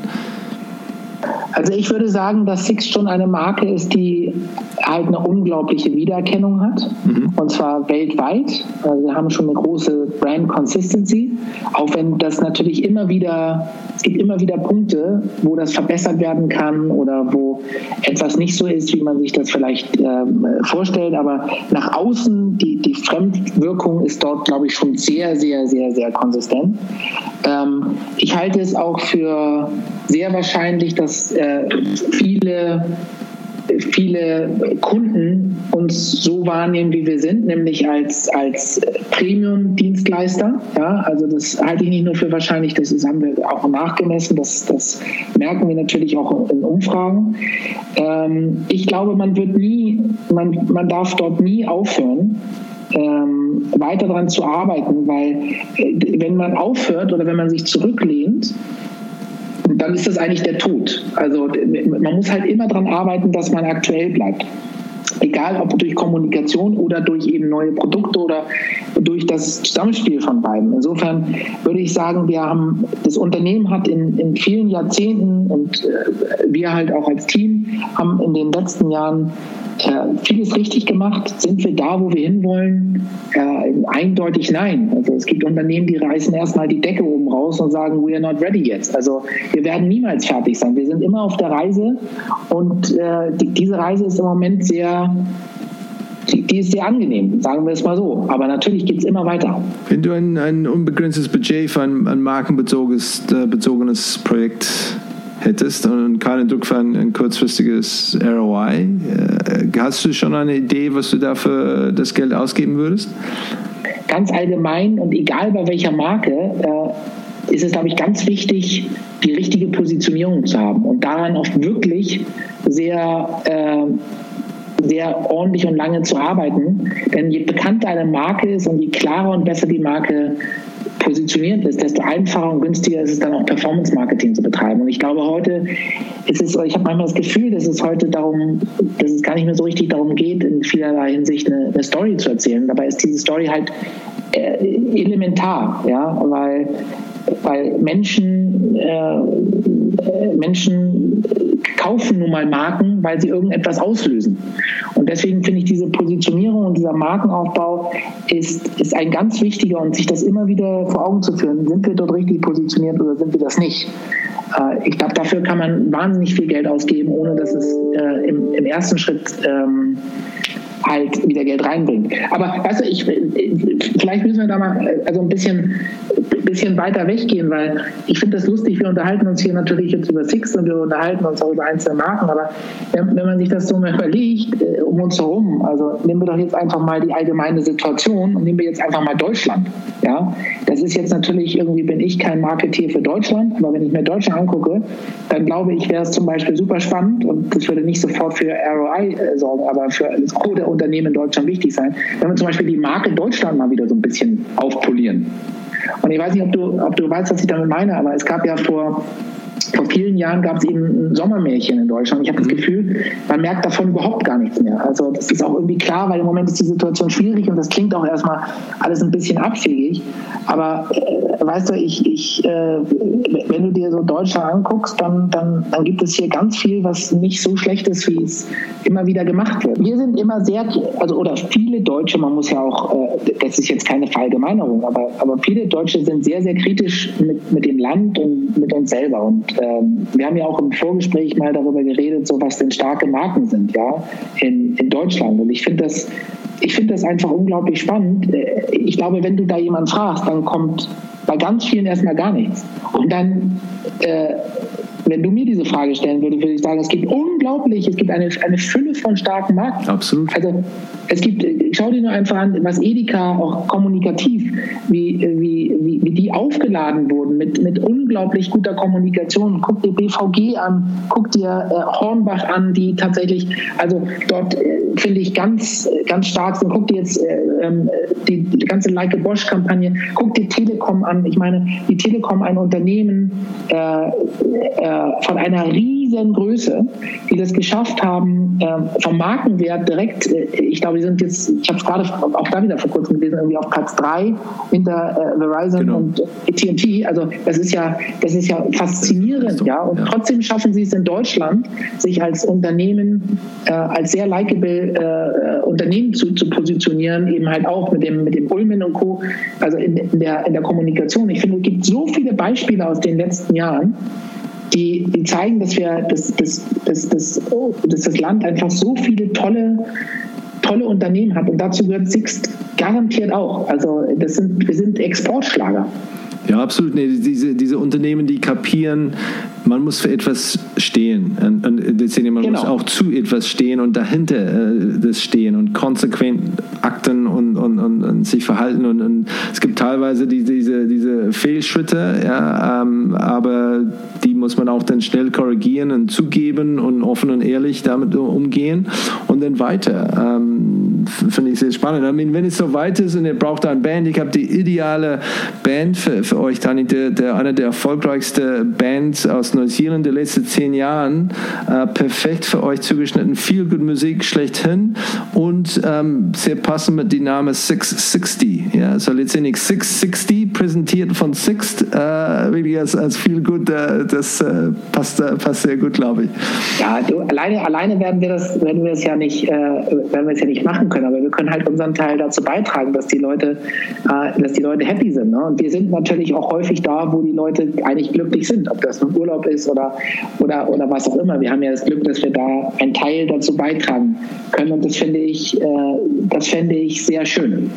Thank you. Also ich würde sagen, dass Six schon eine Marke ist, die halt eine unglaubliche Wiedererkennung hat. Mhm. Und zwar weltweit. Also wir haben schon eine große Brand Consistency. Auch wenn das natürlich immer wieder, es gibt immer wieder Punkte, wo das verbessert werden kann oder wo etwas nicht so ist, wie man sich das vielleicht ähm, vorstellt. Aber nach außen, die, die Fremdwirkung ist dort, glaube ich, schon sehr, sehr, sehr, sehr konsistent. Ähm, ich halte es auch für sehr wahrscheinlich, dass äh, viele viele Kunden uns so wahrnehmen, wie wir sind, nämlich als, als Premium-Dienstleister. Ja, also das halte ich nicht nur für wahrscheinlich, das haben wir auch nachgemessen, das, das merken wir natürlich auch in Umfragen. Ähm, ich glaube, man wird nie, man, man darf dort nie aufhören, ähm, weiter daran zu arbeiten, weil äh, wenn man aufhört oder wenn man sich zurücklehnt, dann ist das eigentlich der Tod. Also man muss halt immer daran arbeiten, dass man aktuell bleibt. Egal ob durch Kommunikation oder durch eben neue Produkte oder durch das Zusammenspiel von beiden. Insofern würde ich sagen, wir haben, das Unternehmen hat in, in vielen Jahrzehnten und äh, wir halt auch als Team haben in den letzten Jahren äh, vieles richtig gemacht. Sind wir da, wo wir hinwollen? Äh, eindeutig nein. Also es gibt Unternehmen, die reißen erstmal die Decke oben raus und sagen, we are not ready yet. Also wir werden niemals fertig sein. Wir sind immer auf der Reise und äh, die, diese Reise ist im Moment sehr die, ist sehr angenehm, sagen wir es mal so. Aber natürlich geht es immer weiter. Wenn du ein, ein unbegrenztes Budget für ein, ein markenbezogenes äh, Projekt hättest und Druck für ein, ein kurzfristiges ROI. Äh, hast du schon eine Idee, was du dafür das Geld ausgeben würdest? Ganz allgemein und egal bei welcher Marke, äh, ist es, glaube ich, ganz wichtig, die richtige Positionierung zu haben und daran auch wirklich sehr äh, sehr ordentlich und lange zu arbeiten. Denn je bekannter eine Marke ist und je klarer und besser die Marke positioniert ist, desto einfacher und günstiger ist es dann auch Performance-Marketing zu betreiben. Und ich glaube, heute ist es, ich habe manchmal das Gefühl, dass es heute darum, dass es gar nicht mehr so richtig darum geht, in vielerlei Hinsicht eine, eine Story zu erzählen. Dabei ist diese Story halt äh, elementar, ja, weil weil Menschen, äh, Menschen kaufen nun mal Marken, weil sie irgendetwas auslösen. Und deswegen finde ich diese Positionierung und dieser Markenaufbau ist, ist ein ganz wichtiger und sich das immer wieder vor Augen zu führen. Sind wir dort richtig positioniert oder sind wir das nicht? Äh, ich glaube, dafür kann man wahnsinnig viel Geld ausgeben, ohne dass es äh, im, im, ersten Schritt ähm, halt wieder Geld reinbringt. Aber weißt du, ich, vielleicht müssen wir da mal also ein bisschen, bisschen weiter weggehen, weil ich finde das lustig, wir unterhalten uns hier natürlich jetzt über Six und wir unterhalten uns auch über einzelne Marken, aber wenn, man sich das so mal überlegt, äh, um uns herum, also nehmen wir doch jetzt einfach mal die allgemeine Situation und nehmen wir jetzt einfach mal Deutschland. Ja, das ist jetzt natürlich irgendwie, bin ich kein Marketeer für Deutschland, aber wenn ich mir Deutschland angucke, dann glaube ich, wäre es zum Beispiel super spannend und das würde nicht sofort für ROI äh, sorgen, aber für das der Unternehmen in Deutschland wichtig sein, wenn wir zum Beispiel die Marke Deutschland mal wieder so ein bisschen aufpolieren. Und ich weiß nicht, ob du, ob du weißt, was ich damit meine, aber es gab ja vor vor vielen Jahren gab es eben ein Sommermärchen in Deutschland. Ich habe das mhm. Gefühl, man merkt davon überhaupt gar nichts mehr. Also das ist auch irgendwie klar, weil im Moment ist die Situation schwierig und das klingt auch erstmal alles ein bisschen abwegig. Aber äh, weißt du, ich, ich, äh, wenn du dir so Deutschland anguckst, dann, dann, dann gibt es hier ganz viel, was nicht so schlecht ist, wie es immer wieder gemacht wird. Wir sind immer sehr, also oder viele Deutsche, man muss ja auch, äh, das ist jetzt keine Verallgemeinerung, aber, aber viele Deutsche sind sehr, sehr kritisch mit, mit dem Land und mit uns selber. Und ähm, wir haben ja auch im Vorgespräch mal darüber geredet, so was denn starke Marken sind, ja, in, in Deutschland. Und ich finde das, ich finde das einfach unglaublich spannend. Äh, ich glaube, wenn du da jemanden fragst, dann kommt bei ganz vielen erstmal gar nichts. Und dann äh, wenn du mir diese Frage stellen würdest, würde ich sagen, es gibt unglaublich, es gibt eine, eine Fülle von starken Marken. Absolut. Also es gibt, schau dir nur einfach an, was Edeka auch kommunikativ, wie, wie, wie, wie die aufgeladen wurden mit, mit unglaublich guter Kommunikation. Guck dir BVG an, guck dir äh, Hornbach an, die tatsächlich, also dort äh, finde ich ganz, ganz stark sind. Guck dir jetzt äh, ähm, die, die, ganze Like a Bosch-Kampagne, guck dir Telekom an. Ich meine, die Telekom, ein Unternehmen äh, äh, von einer riesen Größe, die das geschafft haben, äh, vom Markenwert direkt, äh, ich glaube, die sind jetzt, ich habe es gerade auch da wieder vor kurzem gelesen, irgendwie auf Platz 3 hinter äh, Verizon genau. und AT&T. Also das ist ja, das ist ja faszinierend, ja. Und ja. trotzdem schaffen sie es in Deutschland, sich als Unternehmen, äh, als sehr likable Unternehmen zu, zu positionieren, eben halt auch mit dem, mit dem Ulmen und Co., also in, in, der, in der Kommunikation. Ich finde, es gibt so viele Beispiele aus den letzten Jahren, die, zeigen, dass wir, dass, dass, dass, dass, dass das Land einfach so viele tolle tolle Unternehmen hat. Und dazu gehört Sixt garantiert auch. Also das sind, wir sind Exportschlager. Ja, absolut. Nee, diese, diese Unternehmen, die kapieren, man muss für etwas stehen. Und, und man genau. muss auch zu etwas stehen und dahinter äh, das stehen und konsequent akten und, und, und, und sich verhalten. Und, und, es gibt teilweise die, diese, diese Fehlschritte, ja, ähm, aber die muss man auch dann schnell korrigieren und zugeben und offen und ehrlich damit umgehen und dann weiter. Ähm, Finde ich sehr spannend. I mean, wenn es so weit ist und ihr braucht eine Band, ich habe die ideale Band für, für euch, Dani, der, der, eine der erfolgreichsten Bands aus Neuseeland der letzten zehn Jahren. Äh, perfekt für euch zugeschnitten, viel gute Musik schlechthin und ähm, sehr passend mit dem Namen 660. Ja, so letztendlich 660 präsentiert von Sixt, äh, wirklich als, als viel gut, äh, das äh, passt, äh, passt sehr gut, glaube ich. Ja, du, alleine, alleine werden wir das, werden wir es ja nicht, äh, werden wir es ja nicht machen können, aber wir können halt unseren Teil dazu beitragen, dass die Leute, dass die Leute happy sind. Ne? Und wir sind natürlich auch häufig da, wo die Leute eigentlich glücklich sind, ob das nun Urlaub ist oder, oder, oder was auch immer. Wir haben ja das Glück, dass wir da einen Teil dazu beitragen können und das finde ich, äh, das fände ich sehr schön.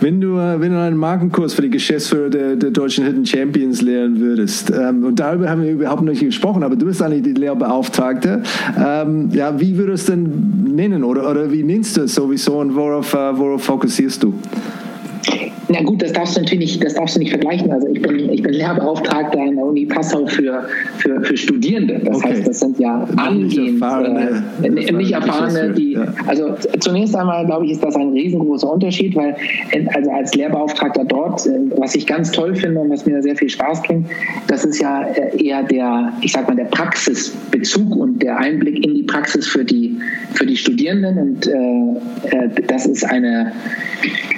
Wenn du, äh, wenn du einen Markenkurs für die Geschäftsführer der, der deutschen Hidden Champions lehren würdest, ähm, und darüber haben wir überhaupt nicht gesprochen, aber du bist eigentlich die Lehrbeauftragte, ähm, ja, wie würdest du denn nennen oder, oder wie nennst du es sowieso und worauf, äh, worauf fokussierst du? Na gut, das darfst du natürlich nicht, das darfst du nicht vergleichen. Also ich bin, ich bin Lehrbeauftragter an der Uni Passau für, für, für Studierende. Das okay. heißt, das sind ja angehend, erfahrene, äh, nicht erfahrene, die, ja. also zunächst einmal glaube ich, ist das ein riesengroßer Unterschied, weil also als Lehrbeauftragter dort, äh, was ich ganz toll finde und was mir sehr viel Spaß bringt, das ist ja äh, eher der, ich sag mal, der Praxisbezug und der Einblick in die Praxis für die, für die Studierenden und äh, äh das ist eine,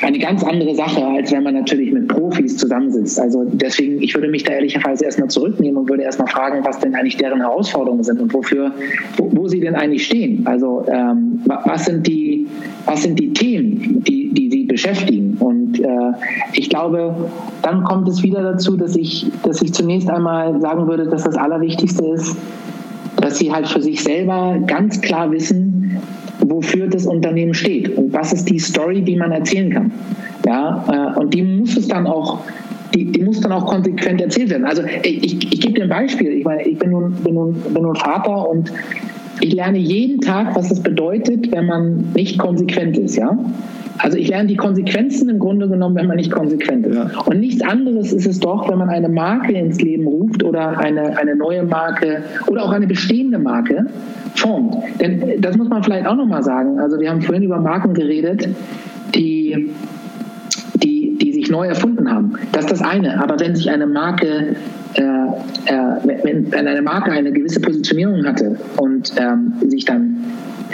eine ganz andere Sache als als wenn man natürlich mit Profis zusammensitzt. Also deswegen, ich würde mich da ehrlicherweise erstmal zurücknehmen und würde erstmal fragen, was denn eigentlich deren Herausforderungen sind und wofür, wo, wo sie denn eigentlich stehen. Also ähm, was sind die, was sind die Themen, die, die sie beschäftigen? Und äh, ich glaube, dann kommt es wieder dazu, dass ich, dass ich zunächst einmal sagen würde, dass das Allerwichtigste ist, dass sie halt für sich selber ganz klar wissen, wofür das Unternehmen steht und was ist die Story, die man erzählen kann. Ja, äh, und die muss es dann auch die, die, muss dann auch konsequent erzählt werden. Also ich, ich, ich gebe dir ein Beispiel. Ich meine, ich bin nun, bin, nun, bin nun Vater und ich lerne jeden Tag, was es bedeutet, wenn man nicht konsequent ist, ja. Also ich lerne die Konsequenzen im Grunde genommen, wenn man nicht konsequent ist. Ja. Und nichts anderes ist es doch, wenn man eine Marke ins Leben ruft oder eine, eine neue Marke oder auch eine bestehende Marke formt. Denn das muss man vielleicht auch nochmal sagen. Also wir haben vorhin über Marken geredet, die sich neu erfunden haben. Das ist das eine. Aber wenn sich eine Marke, äh, äh, wenn, wenn eine Marke eine gewisse Positionierung hatte und ähm, sich dann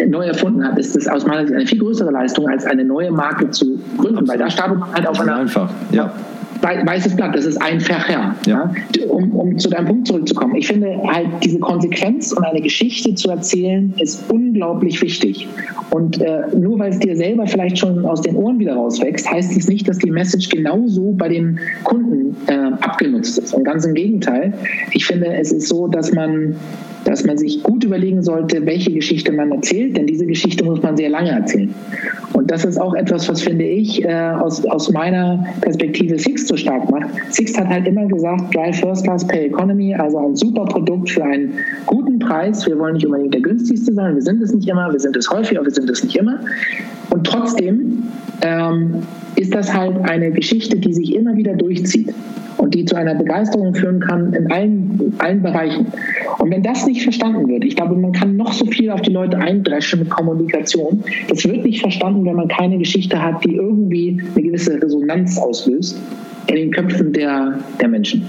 neu erfunden hat, ist das aus meiner Sicht eine viel größere Leistung, als eine neue Marke zu gründen, weil da startet man halt auf einer, einfach, ja weißes Blatt, das ist ein Verher. Ja. Um, um zu deinem Punkt zurückzukommen. Ich finde halt diese Konsequenz und eine Geschichte zu erzählen, ist unglaublich wichtig. Und äh, nur weil es dir selber vielleicht schon aus den Ohren wieder rauswächst, heißt es nicht, dass die Message genauso bei den Kunden äh, abgenutzt ist. Und ganz im Gegenteil. Ich finde, es ist so, dass man dass man sich gut überlegen sollte, welche Geschichte man erzählt, denn diese Geschichte muss man sehr lange erzählen. Und das ist auch etwas, was finde ich äh, aus, aus meiner Perspektive Sixt so stark macht. Sixt hat halt immer gesagt, Drive First Class Pay Economy, also ein super Produkt für einen guten Preis. Wir wollen nicht unbedingt der günstigste sein, wir sind es nicht immer, wir sind es häufig, aber wir sind es nicht immer. Und trotzdem ähm, ist das halt eine Geschichte, die sich immer wieder durchzieht. und die zu einer Begeisterung führen kann in allen, allen Bereichen. Und wenn das nicht verstanden wird, ich glaube, man kann noch so viel auf die Leute eindreschen mit Kommunikation, das wird nicht verstanden, wenn man keine Geschichte hat, die irgendwie eine gewisse Resonanz auslöst in den Köpfen der, der Menschen.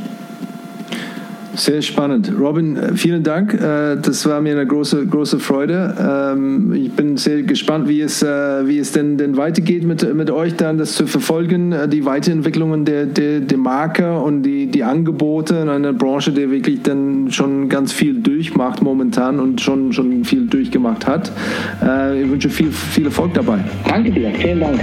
Sehr spannend. Robin, äh, vielen Dank. Äh, das war mir eine große, große Freude. Ähm, ich bin sehr gespannt, wie es, äh, wie es denn, denn weitergeht mit, mit euch dann, das zu verfolgen, die Weiterentwicklungen der, der, der Marke und die, die Angebote in einer Branche, die wirklich dann schon ganz viel durchmacht momentan und schon, schon viel durchgemacht hat. Ich wünsche viel, viel Erfolg dabei. Danke dir. Vielen Dank.